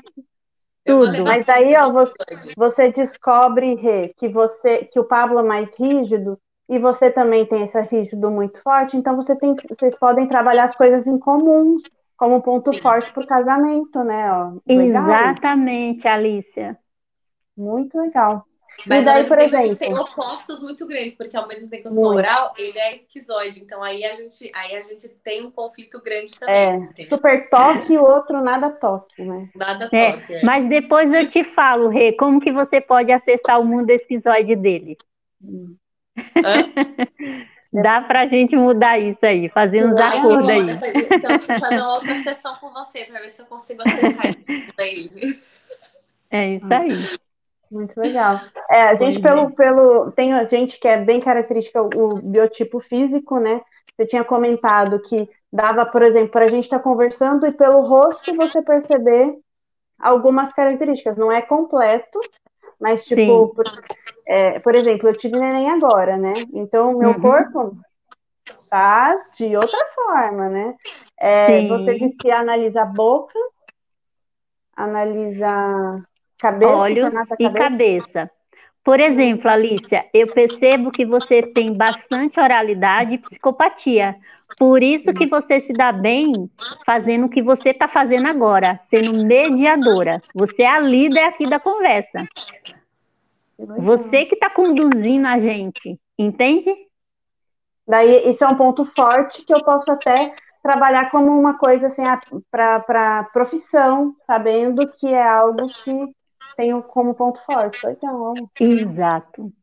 Tudo. Mas aí, ó, você, você descobre, Rê, que você, que o Pablo é mais rígido e você também tem esse rígido muito forte, então você tem, vocês podem trabalhar as coisas em comum como ponto forte para o casamento, né? Ó, Exatamente, Alicia. Muito legal. Mas e daí, por exemplo, tem opostos muito grandes, porque ao mesmo tempo que eu sou muito. oral, ele é esquizoide. Então aí a gente, aí a gente tem um conflito grande também. É, super toque e o outro nada toque, né? Nada é, toque. É. Mas depois eu te falo, Rê, como que você pode acessar o mundo esquizoide dele? Hum. Dá pra gente mudar isso aí, fazer uns Ai, acordos aí. Depois, então, eu preciso fazer uma outra sessão com você para ver se eu consigo acessar isso aí. É isso aí. Muito legal. É, a gente, pelo, é. pelo. Tem a gente que é bem característica o biotipo físico, né? Você tinha comentado que dava, por exemplo, para a gente estar tá conversando e pelo rosto você perceber algumas características. Não é completo, mas, tipo, por, é, por, exemplo, eu tive neném agora, né? Então, meu uhum. corpo tá de outra forma, né? É, você disse que analisa a boca, analisa Cabeça, olhos e cabeça. Por exemplo, Alicia, eu percebo que você tem bastante oralidade e psicopatia. Por isso que você se dá bem fazendo o que você está fazendo agora, sendo mediadora. Você é a líder aqui da conversa. Você que está conduzindo a gente, entende? Daí, isso é um ponto forte que eu posso até trabalhar como uma coisa assim, para profissão, sabendo que é algo que tenho como ponto forte. Legal. Exato.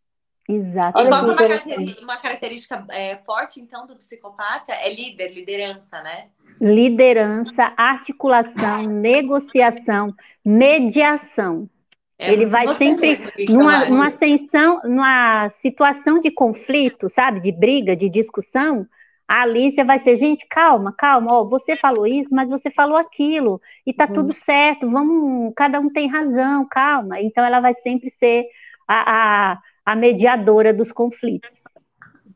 Exato. E qual uma, característica, uma característica é, forte, então, do psicopata? É líder, liderança, né? Liderança, articulação, negociação, mediação. É ele vai sempre numa, numa ascensão, numa situação de conflito, sabe, de briga, de discussão, a Alicia vai ser, gente, calma, calma, ó, você falou isso, mas você falou aquilo, e tá uhum. tudo certo, vamos, cada um tem razão, calma. Então ela vai sempre ser a, a, a mediadora dos conflitos.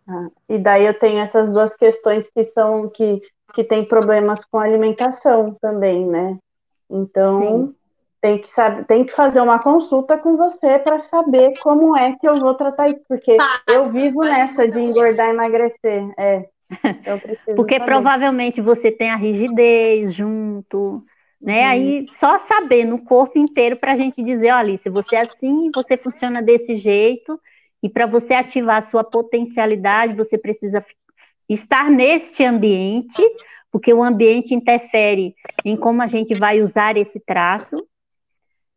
Ah, e daí eu tenho essas duas questões que são que, que tem problemas com alimentação também, né? Então Sim. tem que saber, tem que fazer uma consulta com você para saber como é que eu vou tratar isso, porque Passa, eu vivo nessa de engordar e emagrecer. É. Porque saber. provavelmente você tem a rigidez junto, né? Uhum. Aí só saber no corpo inteiro para a gente dizer, olha, se você é assim, você funciona desse jeito, e para você ativar a sua potencialidade, você precisa estar neste ambiente, porque o ambiente interfere em como a gente vai usar esse traço,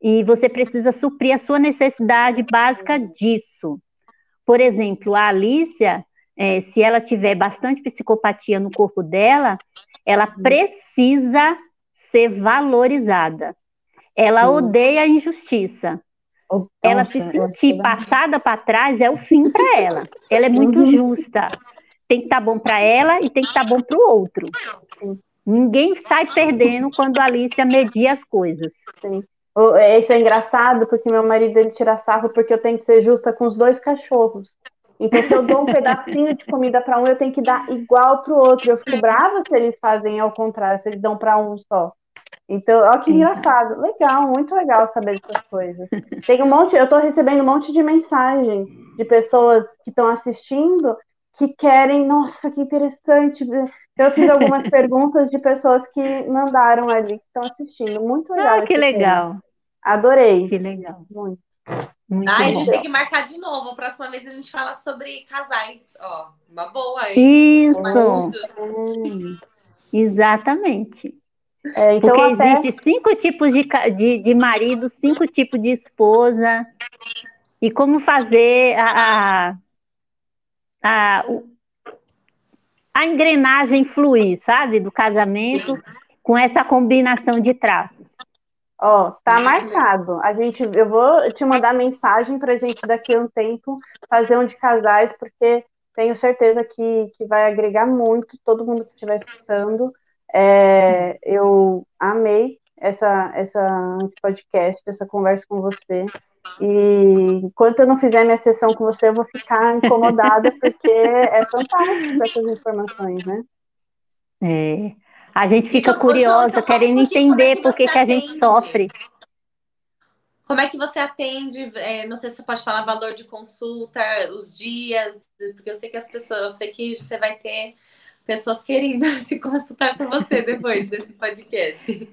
e você precisa suprir a sua necessidade básica disso. Por exemplo, a Alicia, é, se ela tiver bastante psicopatia no corpo dela, ela uhum. precisa ser valorizada. Ela uhum. odeia a injustiça. ela se sentir passada para trás é o fim para ela. Ela é muito uhum. justa. Tem que estar tá bom para ela e tem que estar tá bom para o outro. Ninguém sai perdendo quando a Alicia media as coisas. Sim. Isso é engraçado, porque meu marido ele tira sarro porque eu tenho que ser justa com os dois cachorros. Então, se eu dou um pedacinho de comida para um, eu tenho que dar igual para o outro. Eu fico brava se eles fazem ao contrário, se eles dão para um só. Então, olha que engraçado. Legal, muito legal saber dessas coisas. Tem um monte, eu estou recebendo um monte de mensagem de pessoas que estão assistindo que querem, nossa, que interessante. Então, eu fiz algumas perguntas de pessoas que mandaram ali, que estão assistindo. Muito legal. Ah, que legal. Adorei. Que legal. Muito. Muito ah, a gente tem que marcar de novo. A próxima vez a gente fala sobre casais. Ó, uma boa aí. Isso. Exatamente. É, então Porque até... existe cinco tipos de, de, de marido, cinco tipos de esposa. E como fazer a, a, a engrenagem fluir, sabe? Do casamento Sim. com essa combinação de traços. Ó, tá marcado. A gente, eu vou te mandar mensagem pra gente daqui a um tempo fazer um de casais, porque tenho certeza que, que vai agregar muito todo mundo que estiver escutando. É, eu amei essa, essa, esse podcast, essa conversa com você. E enquanto eu não fizer minha sessão com você, eu vou ficar incomodada, porque é fantástico essas informações, né? É. A gente fica então, curiosa, querendo entender por que, que a gente sofre. Como é que você atende? É, não sei se você pode falar valor de consulta, os dias, porque eu sei que as pessoas, eu sei que você vai ter pessoas querendo se consultar com você depois desse podcast.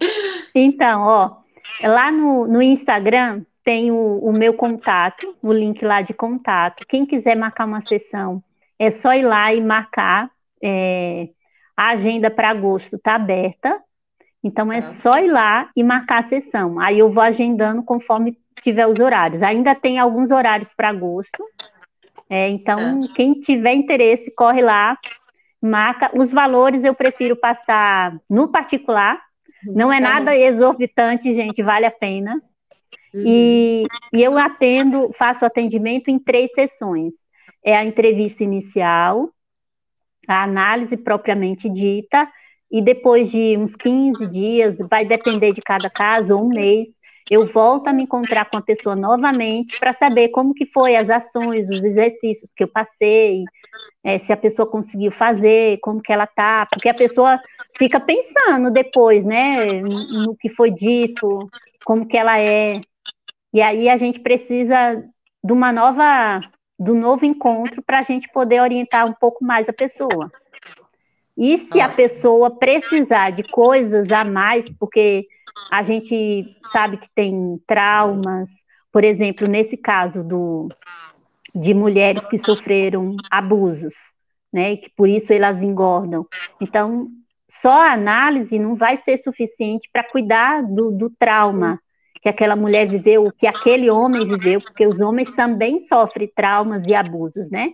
Então, ó, lá no, no Instagram tem o, o meu contato, o link lá de contato. Quem quiser marcar uma sessão, é só ir lá e marcar. É, a agenda para agosto está aberta, então é só ir lá e marcar a sessão. Aí eu vou agendando conforme tiver os horários. Ainda tem alguns horários para agosto. É, então, tá. quem tiver interesse, corre lá, marca. Os valores eu prefiro passar no particular. Não é tá nada exorbitante, gente, vale a pena. Uhum. E, e eu atendo, faço atendimento em três sessões. É a entrevista inicial, a análise propriamente dita, e depois de uns 15 dias, vai depender de cada caso, um mês, eu volto a me encontrar com a pessoa novamente para saber como que foi as ações, os exercícios que eu passei, é, se a pessoa conseguiu fazer, como que ela tá, porque a pessoa fica pensando depois, né, no que foi dito, como que ela é, e aí a gente precisa de uma nova do novo encontro para a gente poder orientar um pouco mais a pessoa. E se a pessoa precisar de coisas a mais, porque a gente sabe que tem traumas, por exemplo, nesse caso do, de mulheres que sofreram abusos, né, e que por isso elas engordam. Então, só a análise não vai ser suficiente para cuidar do, do trauma que aquela mulher viveu, que aquele homem viveu, porque os homens também sofrem traumas e abusos, né?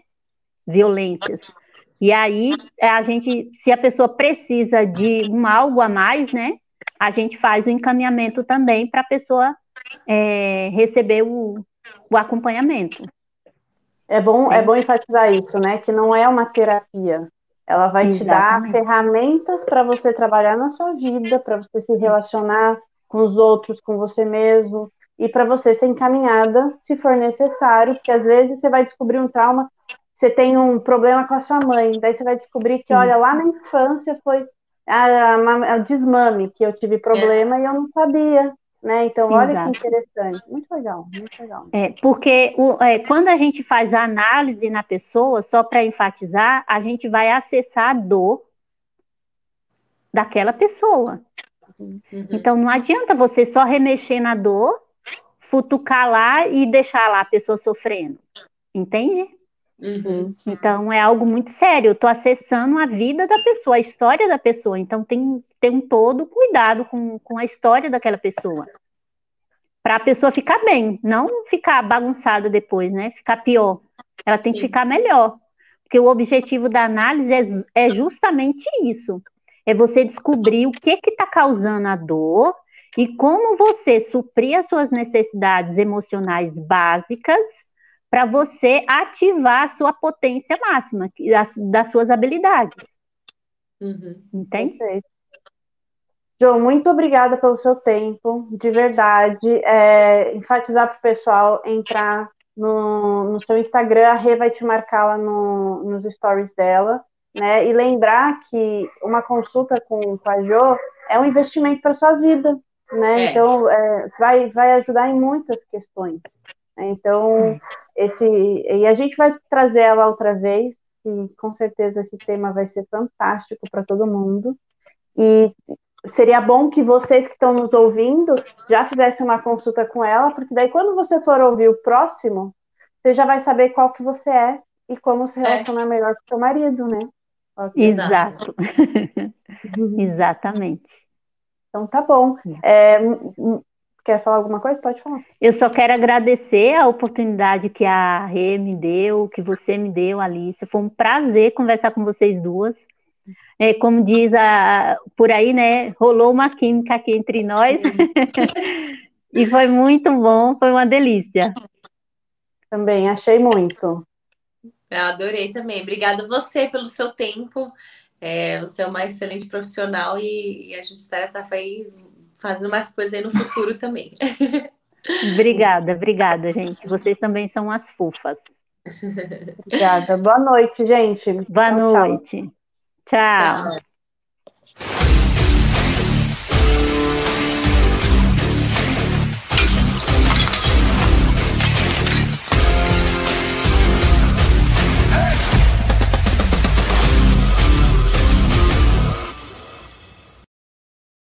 Violências. E aí, é, a gente, se a pessoa precisa de um algo a mais, né? A gente faz o encaminhamento também para a pessoa é, receber o, o acompanhamento. É bom, é bom enfatizar isso, né? Que não é uma terapia. Ela vai Exatamente. te dar ferramentas para você trabalhar na sua vida, para você se relacionar com os outros, com você mesmo, e para você ser encaminhada se for necessário, porque às vezes você vai descobrir um trauma, você tem um problema com a sua mãe, daí você vai descobrir que, olha, lá na infância foi a, desmame que eu tive problema é. e eu não sabia. Né? Então, olha Exato. que interessante, muito legal, muito legal. É, porque o, é, quando a gente faz a análise na pessoa, só para enfatizar, a gente vai acessar a dor daquela pessoa. Uhum. Então não adianta você só remexer na dor, futucar lá e deixar lá a pessoa sofrendo. Entende? Uhum. Então é algo muito sério. Eu estou acessando a vida da pessoa, a história da pessoa. Então tem, tem um todo cuidado com, com a história daquela pessoa. Para a pessoa ficar bem, não ficar bagunçada depois, né? Ficar pior. Ela tem Sim. que ficar melhor. Porque o objetivo da análise é, é justamente isso é você descobrir o que está causando a dor e como você suprir as suas necessidades emocionais básicas para você ativar a sua potência máxima das suas habilidades. Uhum. Entende? João, muito obrigada pelo seu tempo, de verdade. É, enfatizar para o pessoal entrar no, no seu Instagram, a Rê vai te marcar lá no, nos stories dela, né? E lembrar que uma consulta com, com a Jo é um investimento para sua vida, né? É. Então, é, vai, vai ajudar em muitas questões. Então, esse e a gente vai trazer ela outra vez, e com certeza esse tema vai ser fantástico para todo mundo. E seria bom que vocês que estão nos ouvindo já fizessem uma consulta com ela, porque daí quando você for ouvir o próximo, você já vai saber qual que você é e como se relacionar é. melhor com o seu marido, né? Exato. Exatamente. Então tá bom. É, quer falar alguma coisa? Pode falar. Eu só quero agradecer a oportunidade que a Rê me deu, que você me deu, Alice. Foi um prazer conversar com vocês duas é, como diz a, por aí, né? Rolou uma química aqui entre nós. e foi muito bom, foi uma delícia. Também, achei muito. Eu adorei também. Obrigada você pelo seu tempo. É, você é uma excelente profissional e, e a gente espera estar aí fazendo mais coisas aí no futuro também. Obrigada, obrigada, gente. Vocês também são as fofas. Obrigada. Boa noite, gente. Boa tchau, noite. Tchau. tchau.